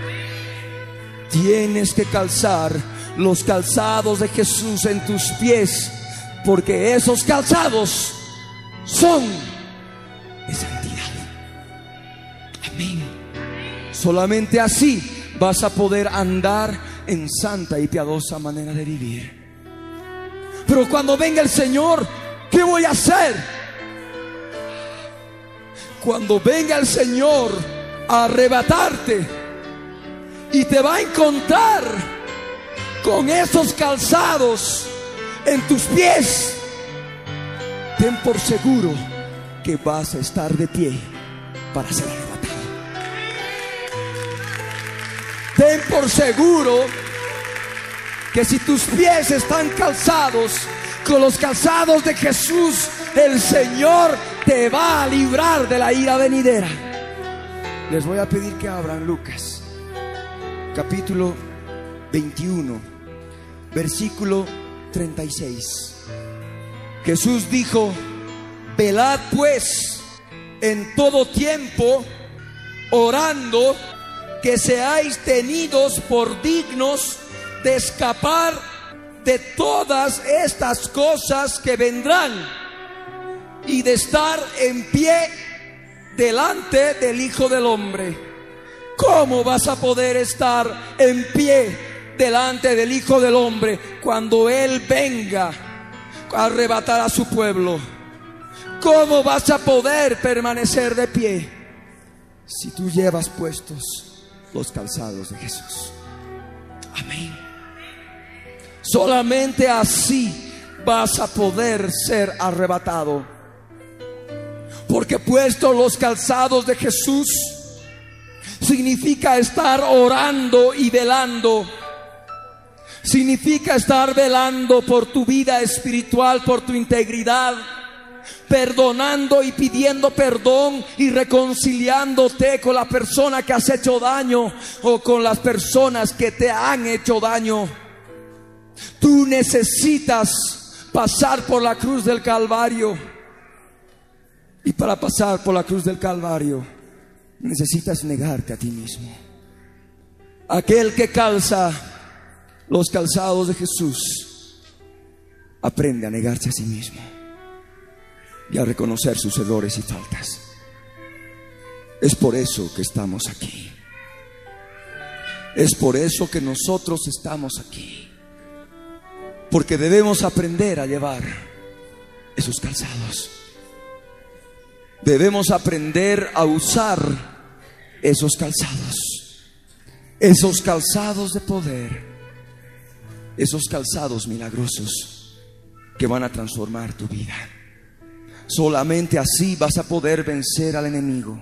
Tienes que calzar los calzados de Jesús en tus pies, porque esos calzados son de santidad. Amén. Solamente así vas a poder andar en santa y piadosa manera de vivir. Pero cuando venga el Señor, ¿qué voy a hacer? Cuando venga el Señor a arrebatarte y te va a encontrar con esos calzados en tus pies, ten por seguro que vas a estar de pie para ser arrebatado. Ten por seguro que si tus pies están calzados con los calzados de Jesús, el Señor te va a librar de la ira venidera. Les voy a pedir que abran Lucas, capítulo 21, versículo 36. Jesús dijo, velad pues en todo tiempo, orando que seáis tenidos por dignos de escapar de todas estas cosas que vendrán y de estar en pie delante del Hijo del Hombre. ¿Cómo vas a poder estar en pie delante del Hijo del Hombre cuando Él venga a arrebatar a su pueblo? ¿Cómo vas a poder permanecer de pie si tú llevas puestos los calzados de Jesús? Amén. Solamente así vas a poder ser arrebatado. Porque puesto los calzados de Jesús, significa estar orando y velando. Significa estar velando por tu vida espiritual, por tu integridad, perdonando y pidiendo perdón y reconciliándote con la persona que has hecho daño o con las personas que te han hecho daño. Tú necesitas pasar por la cruz del Calvario. Y para pasar por la cruz del Calvario, necesitas negarte a ti mismo. Aquel que calza los calzados de Jesús, aprende a negarse a sí mismo y a reconocer sus errores y faltas. Es por eso que estamos aquí. Es por eso que nosotros estamos aquí. Porque debemos aprender a llevar esos calzados. Debemos aprender a usar esos calzados. Esos calzados de poder. Esos calzados milagrosos que van a transformar tu vida. Solamente así vas a poder vencer al enemigo.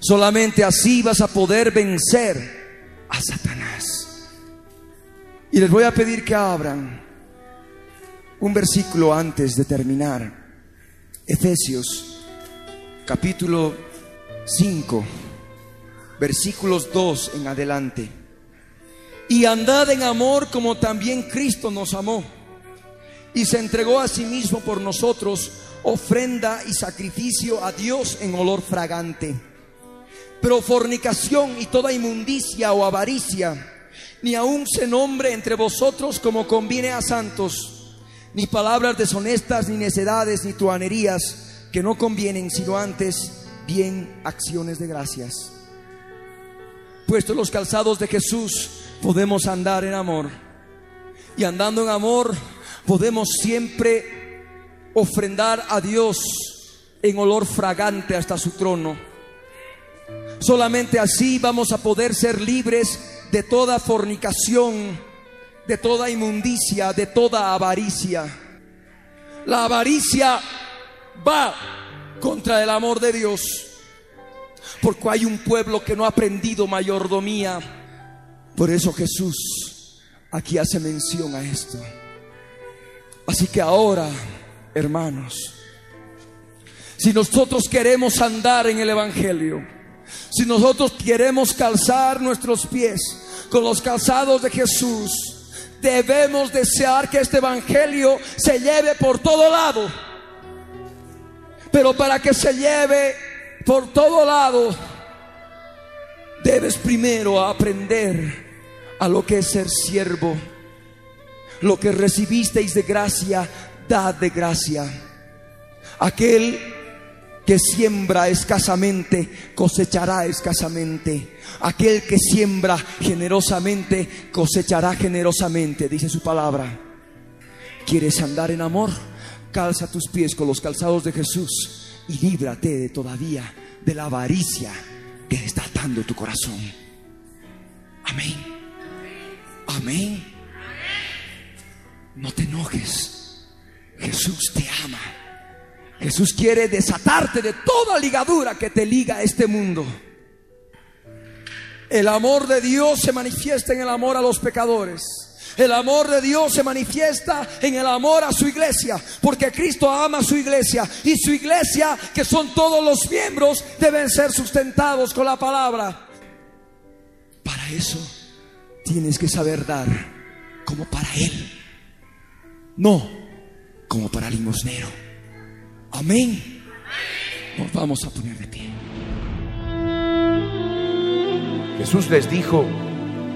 Solamente así vas a poder vencer a Satanás. Y les voy a pedir que abran un versículo antes de terminar. Efesios capítulo 5, versículos 2 en adelante. Y andad en amor como también Cristo nos amó y se entregó a sí mismo por nosotros, ofrenda y sacrificio a Dios en olor fragante. Pero fornicación y toda inmundicia o avaricia ni aun se nombre entre vosotros como conviene a santos, ni palabras deshonestas, ni necedades, ni tuanerías que no convienen, sino antes bien acciones de gracias. Puesto los calzados de Jesús, podemos andar en amor. Y andando en amor, podemos siempre ofrendar a Dios en olor fragante hasta su trono. Solamente así vamos a poder ser libres de toda fornicación, de toda inmundicia, de toda avaricia. La avaricia va contra el amor de Dios, porque hay un pueblo que no ha aprendido mayordomía. Por eso Jesús aquí hace mención a esto. Así que ahora, hermanos, si nosotros queremos andar en el Evangelio, si nosotros queremos calzar nuestros pies con los calzados de Jesús, debemos desear que este Evangelio se lleve por todo lado. Pero para que se lleve por todo lado, debes primero aprender a lo que es ser siervo. Lo que recibisteis de gracia, dad de gracia. Aquel que siembra escasamente cosechará escasamente. Aquel que siembra generosamente cosechará generosamente, dice su palabra. ¿Quieres andar en amor? Calza tus pies con los calzados de Jesús y líbrate de todavía de la avaricia que está atando tu corazón. Amén. Amén. No te enojes. Jesús te ama. Jesús quiere desatarte de toda ligadura que te liga a este mundo. El amor de Dios se manifiesta en el amor a los pecadores. El amor de Dios se manifiesta en el amor a su iglesia, porque Cristo ama a su iglesia y su iglesia, que son todos los miembros, deben ser sustentados con la palabra. Para eso tienes que saber dar como para Él, no como para limosnero. Amén. Nos vamos a poner de pie. Jesús les dijo,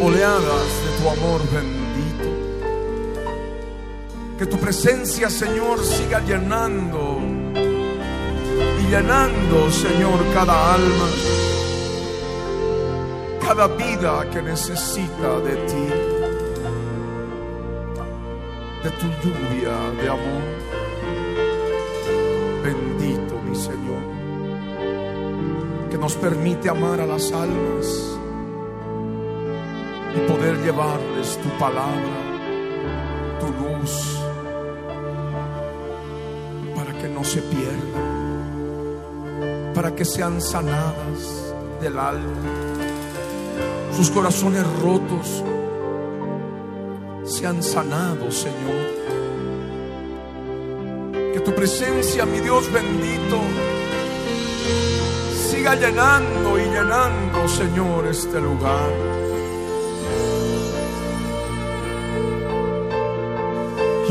oleadas de tu amor bendito. Que tu presencia, Señor, siga llenando y llenando, Señor, cada alma, cada vida que necesita de ti, de tu lluvia de amor. Bendito, mi Señor, que nos permite amar a las almas poder llevarles tu palabra, tu luz, para que no se pierdan, para que sean sanadas del alma, sus corazones rotos sean sanados, Señor. Que tu presencia, mi Dios bendito, siga llenando y llenando, Señor, este lugar.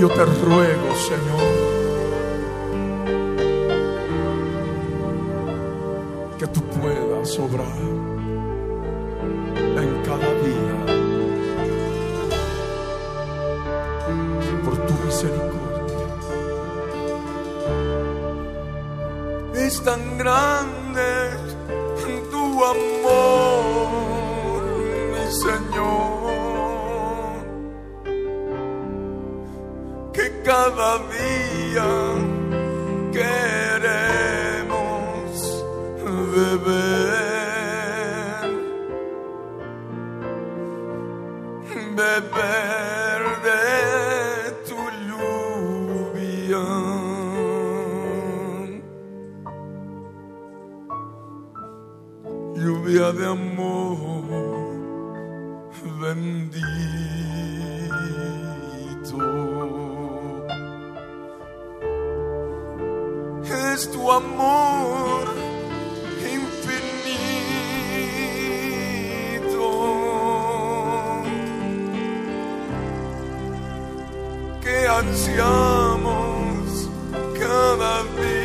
Yo te ruego, Señor, que tú puedas obrar en cada día por tu misericordia. Es tan grande tu amor, mi Señor. Que ansiamos cada día.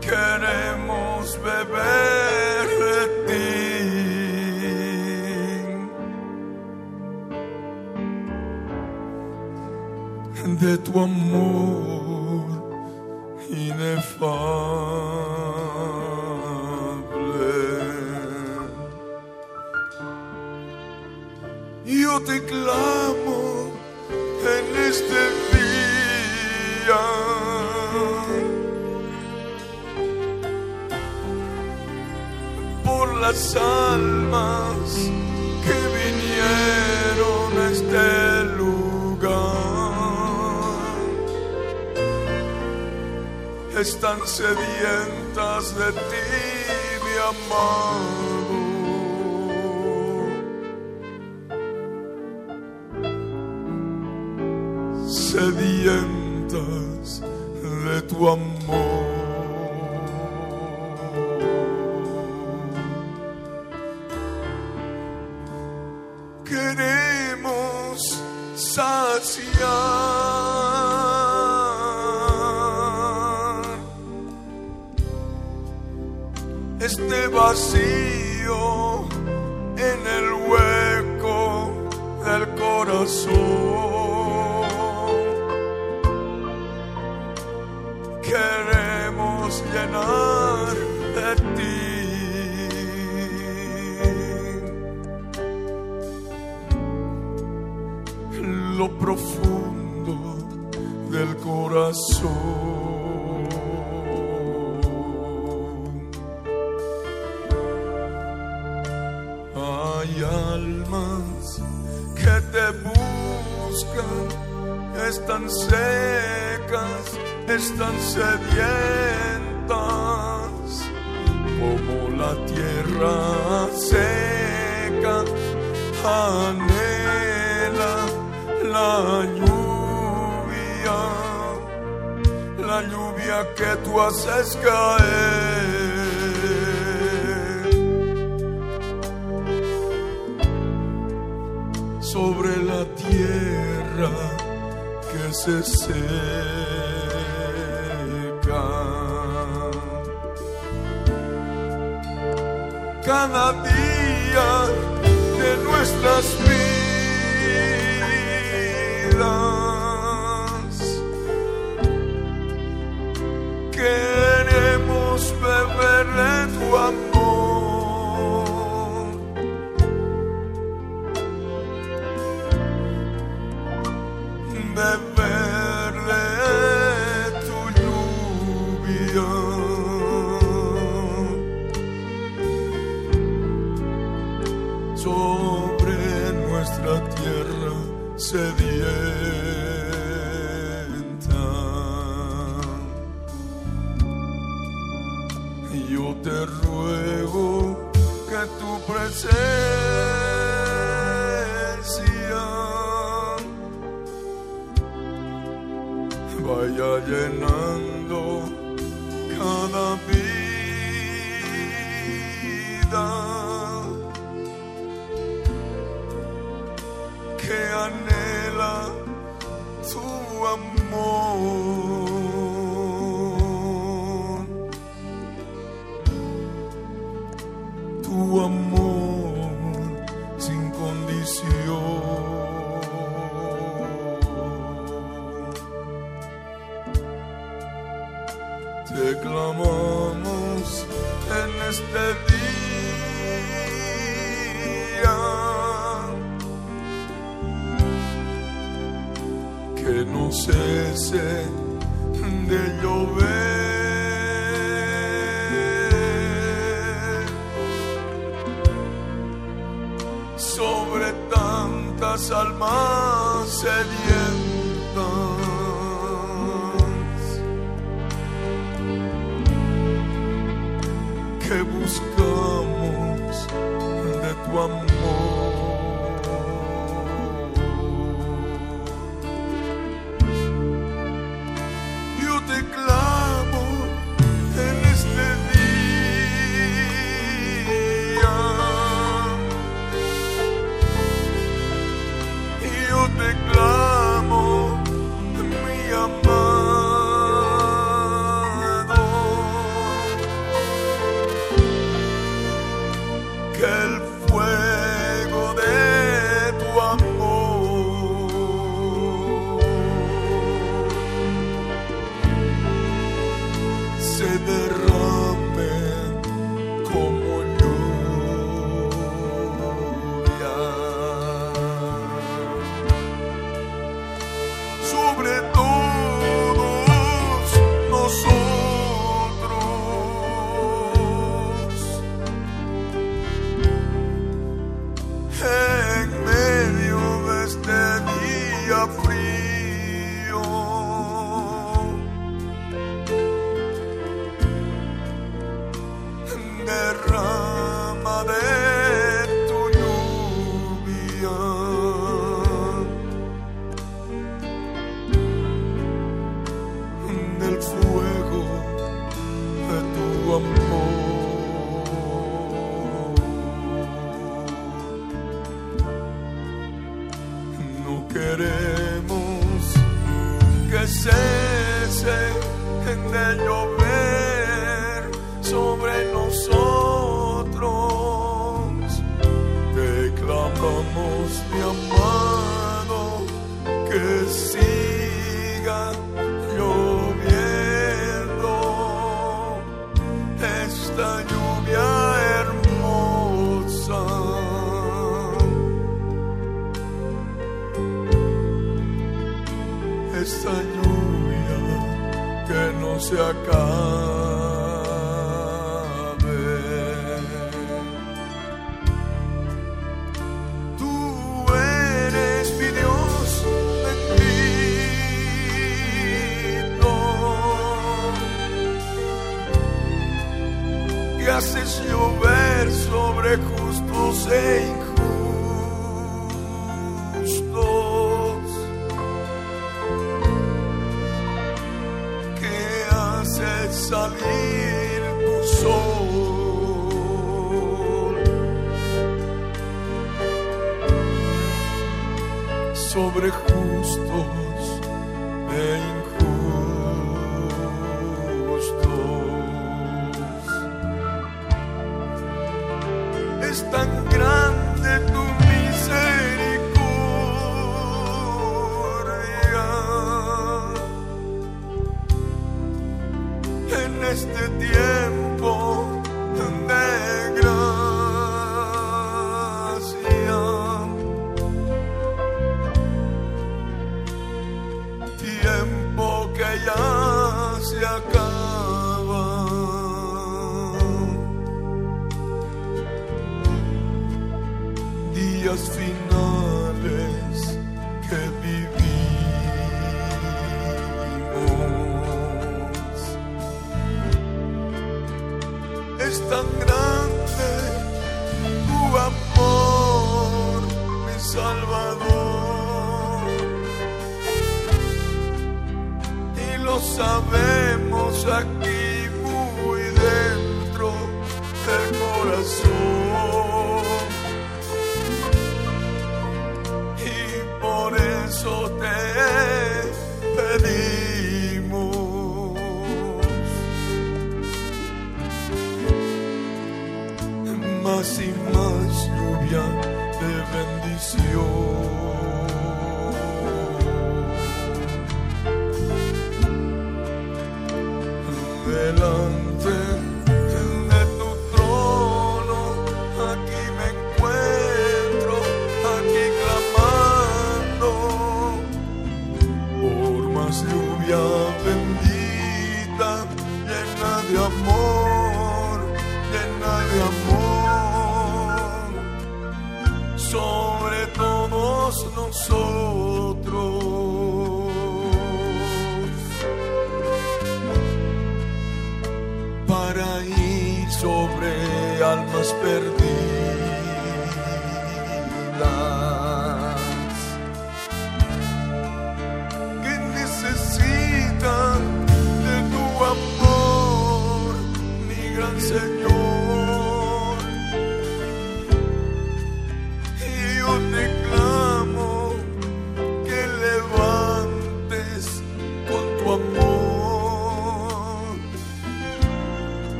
Queremos beber de ti. de tu amor inefable. Te clamo en este día. Por las almas que vinieron a este lugar. están sedientas de ti, mi amado. Sedientas de tu amor. Que tu presencia. Vaya llenando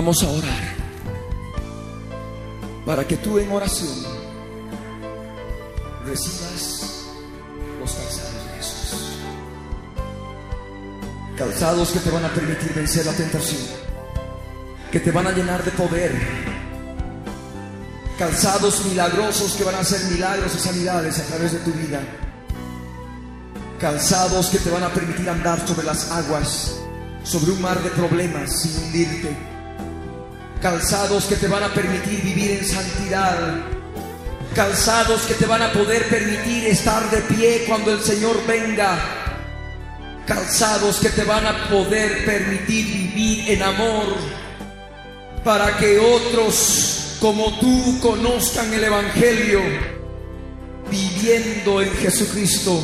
Vamos a orar para que tú en oración recibas los calzados de Jesús. Calzados que te van a permitir vencer la tentación, que te van a llenar de poder. Calzados milagrosos que van a hacer milagros y sanidades a través de tu vida. Calzados que te van a permitir andar sobre las aguas, sobre un mar de problemas sin hundirte calzados que te van a permitir vivir en santidad, calzados que te van a poder permitir estar de pie cuando el Señor venga, calzados que te van a poder permitir vivir en amor, para que otros como tú conozcan el Evangelio, viviendo en Jesucristo,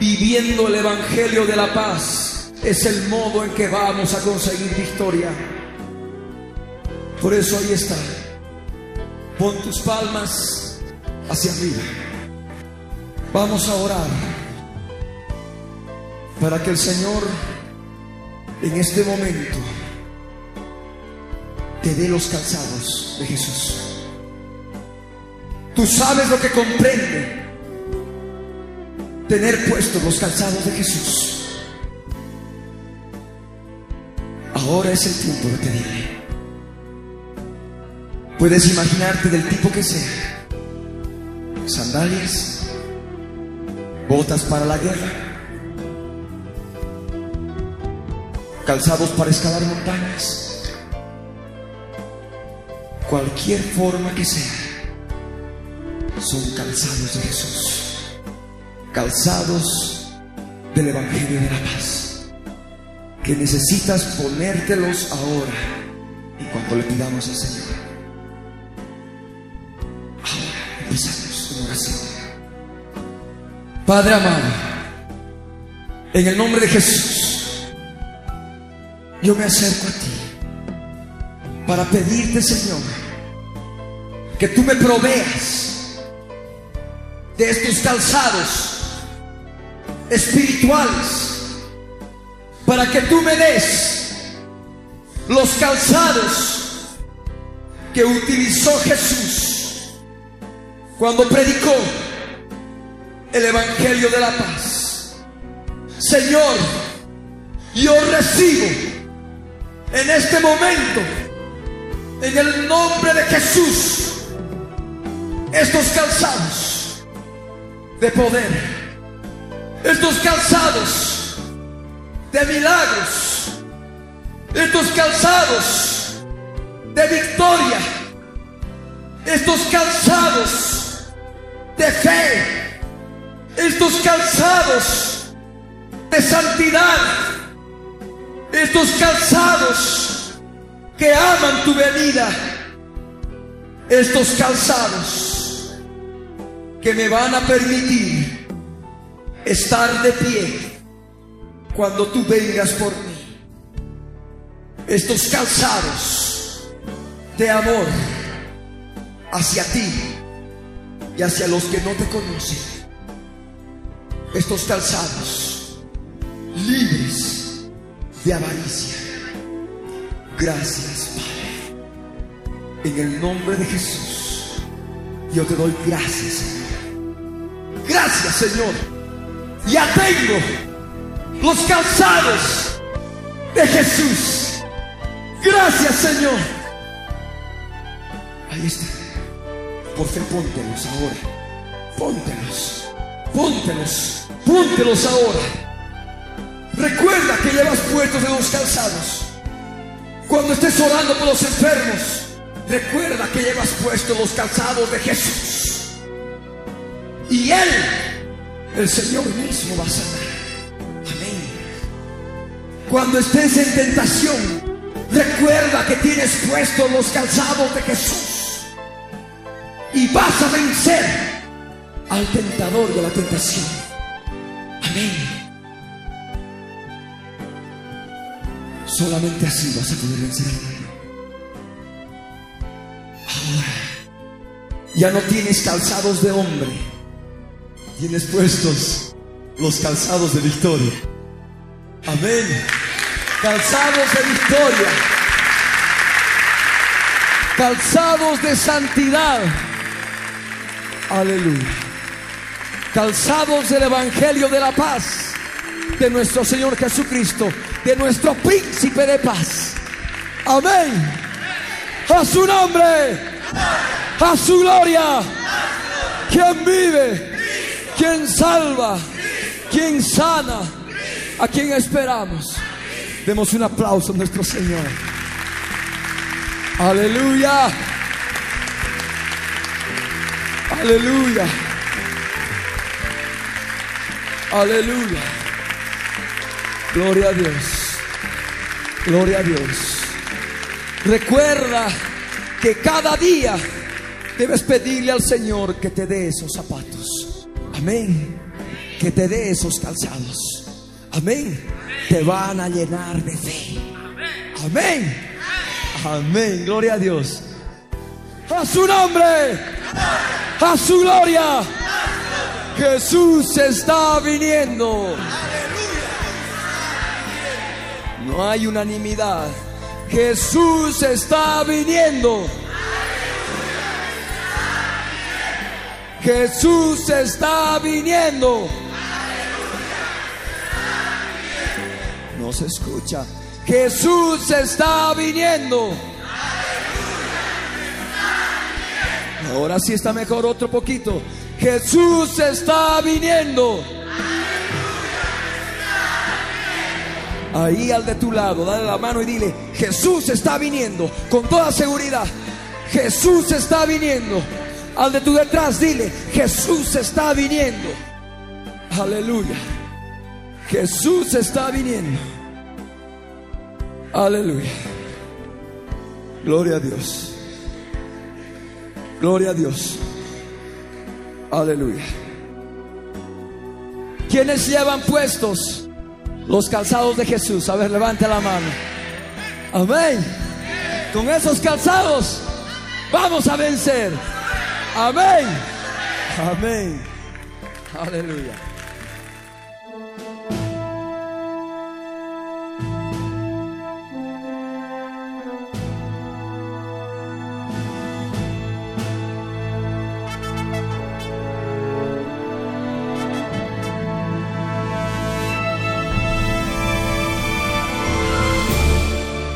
viviendo el Evangelio de la paz, es el modo en que vamos a conseguir victoria. Por eso ahí está. Pon tus palmas hacia arriba. Vamos a orar para que el Señor en este momento te dé los calzados de Jesús. Tú sabes lo que comprende tener puestos los calzados de Jesús. ahora es el tiempo de pedirle. Puedes imaginarte del tipo que sea. Sandalias, botas para la guerra, calzados para escalar montañas, cualquier forma que sea, son calzados de Jesús, calzados del Evangelio de la paz, que necesitas ponértelos ahora y cuando le pidamos al Señor. Padre amado, en el nombre de Jesús, yo me acerco a ti para pedirte, Señor, que tú me proveas de estos calzados espirituales para que tú me des los calzados que utilizó Jesús cuando predicó el Evangelio de la paz. Señor, yo recibo en este momento, en el nombre de Jesús, estos calzados de poder, estos calzados de milagros, estos calzados de victoria, estos calzados de fe, estos calzados de santidad, estos calzados que aman tu venida, estos calzados que me van a permitir estar de pie cuando tú vengas por mí. Estos calzados de amor hacia ti y hacia los que no te conocen. Estos calzados libres de avaricia. Gracias, Padre. En el nombre de Jesús, yo te doy gracias, Señor. Gracias, Señor. Ya tengo los calzados de Jesús. Gracias, Señor. Ahí está. Por fe, póntelos ahora. Póntelos. Póntelos. Póntelos ahora. Recuerda que llevas puestos de los calzados. Cuando estés orando por los enfermos, recuerda que llevas puestos los calzados de Jesús. Y Él, el Señor mismo, va a sanar. Amén. Cuando estés en tentación, recuerda que tienes puestos los calzados de Jesús. Y vas a vencer al tentador de la tentación. Amén. Solamente así vas a poder vencer al mundo. Ahora, ya no tienes calzados de hombre. Tienes puestos los calzados de victoria. Amén. Calzados de victoria. Calzados de santidad. Aleluya. Calzados del Evangelio de la paz de nuestro Señor Jesucristo, de nuestro príncipe de paz. Amén. A su nombre, a su gloria. Quien vive, quien salva, quien sana, a quien esperamos. Demos un aplauso a nuestro Señor. Aleluya. Aleluya. Aleluya. Gloria a Dios. Gloria a Dios. Recuerda que cada día debes pedirle al Señor que te dé esos zapatos. Amén. Que te dé esos calzados. Amén. Te van a llenar de fe. Amén. Amén. Gloria a Dios. A su nombre. A su gloria. Jesús está viniendo. No hay unanimidad. Jesús está viniendo. Jesús está viniendo. No se escucha. Jesús está viniendo. Ahora sí está mejor otro poquito. Jesús está viniendo. Ahí al de tu lado, dale la mano y dile, Jesús está viniendo, con toda seguridad. Jesús está viniendo. Al de tu detrás, dile, Jesús está viniendo. Aleluya. Jesús está viniendo. Aleluya. Gloria a Dios. Gloria a Dios. Aleluya. ¿Quiénes llevan puestos los calzados de Jesús? A ver, levante la mano. Amén. Con esos calzados vamos a vencer. Amén. Amén. Aleluya.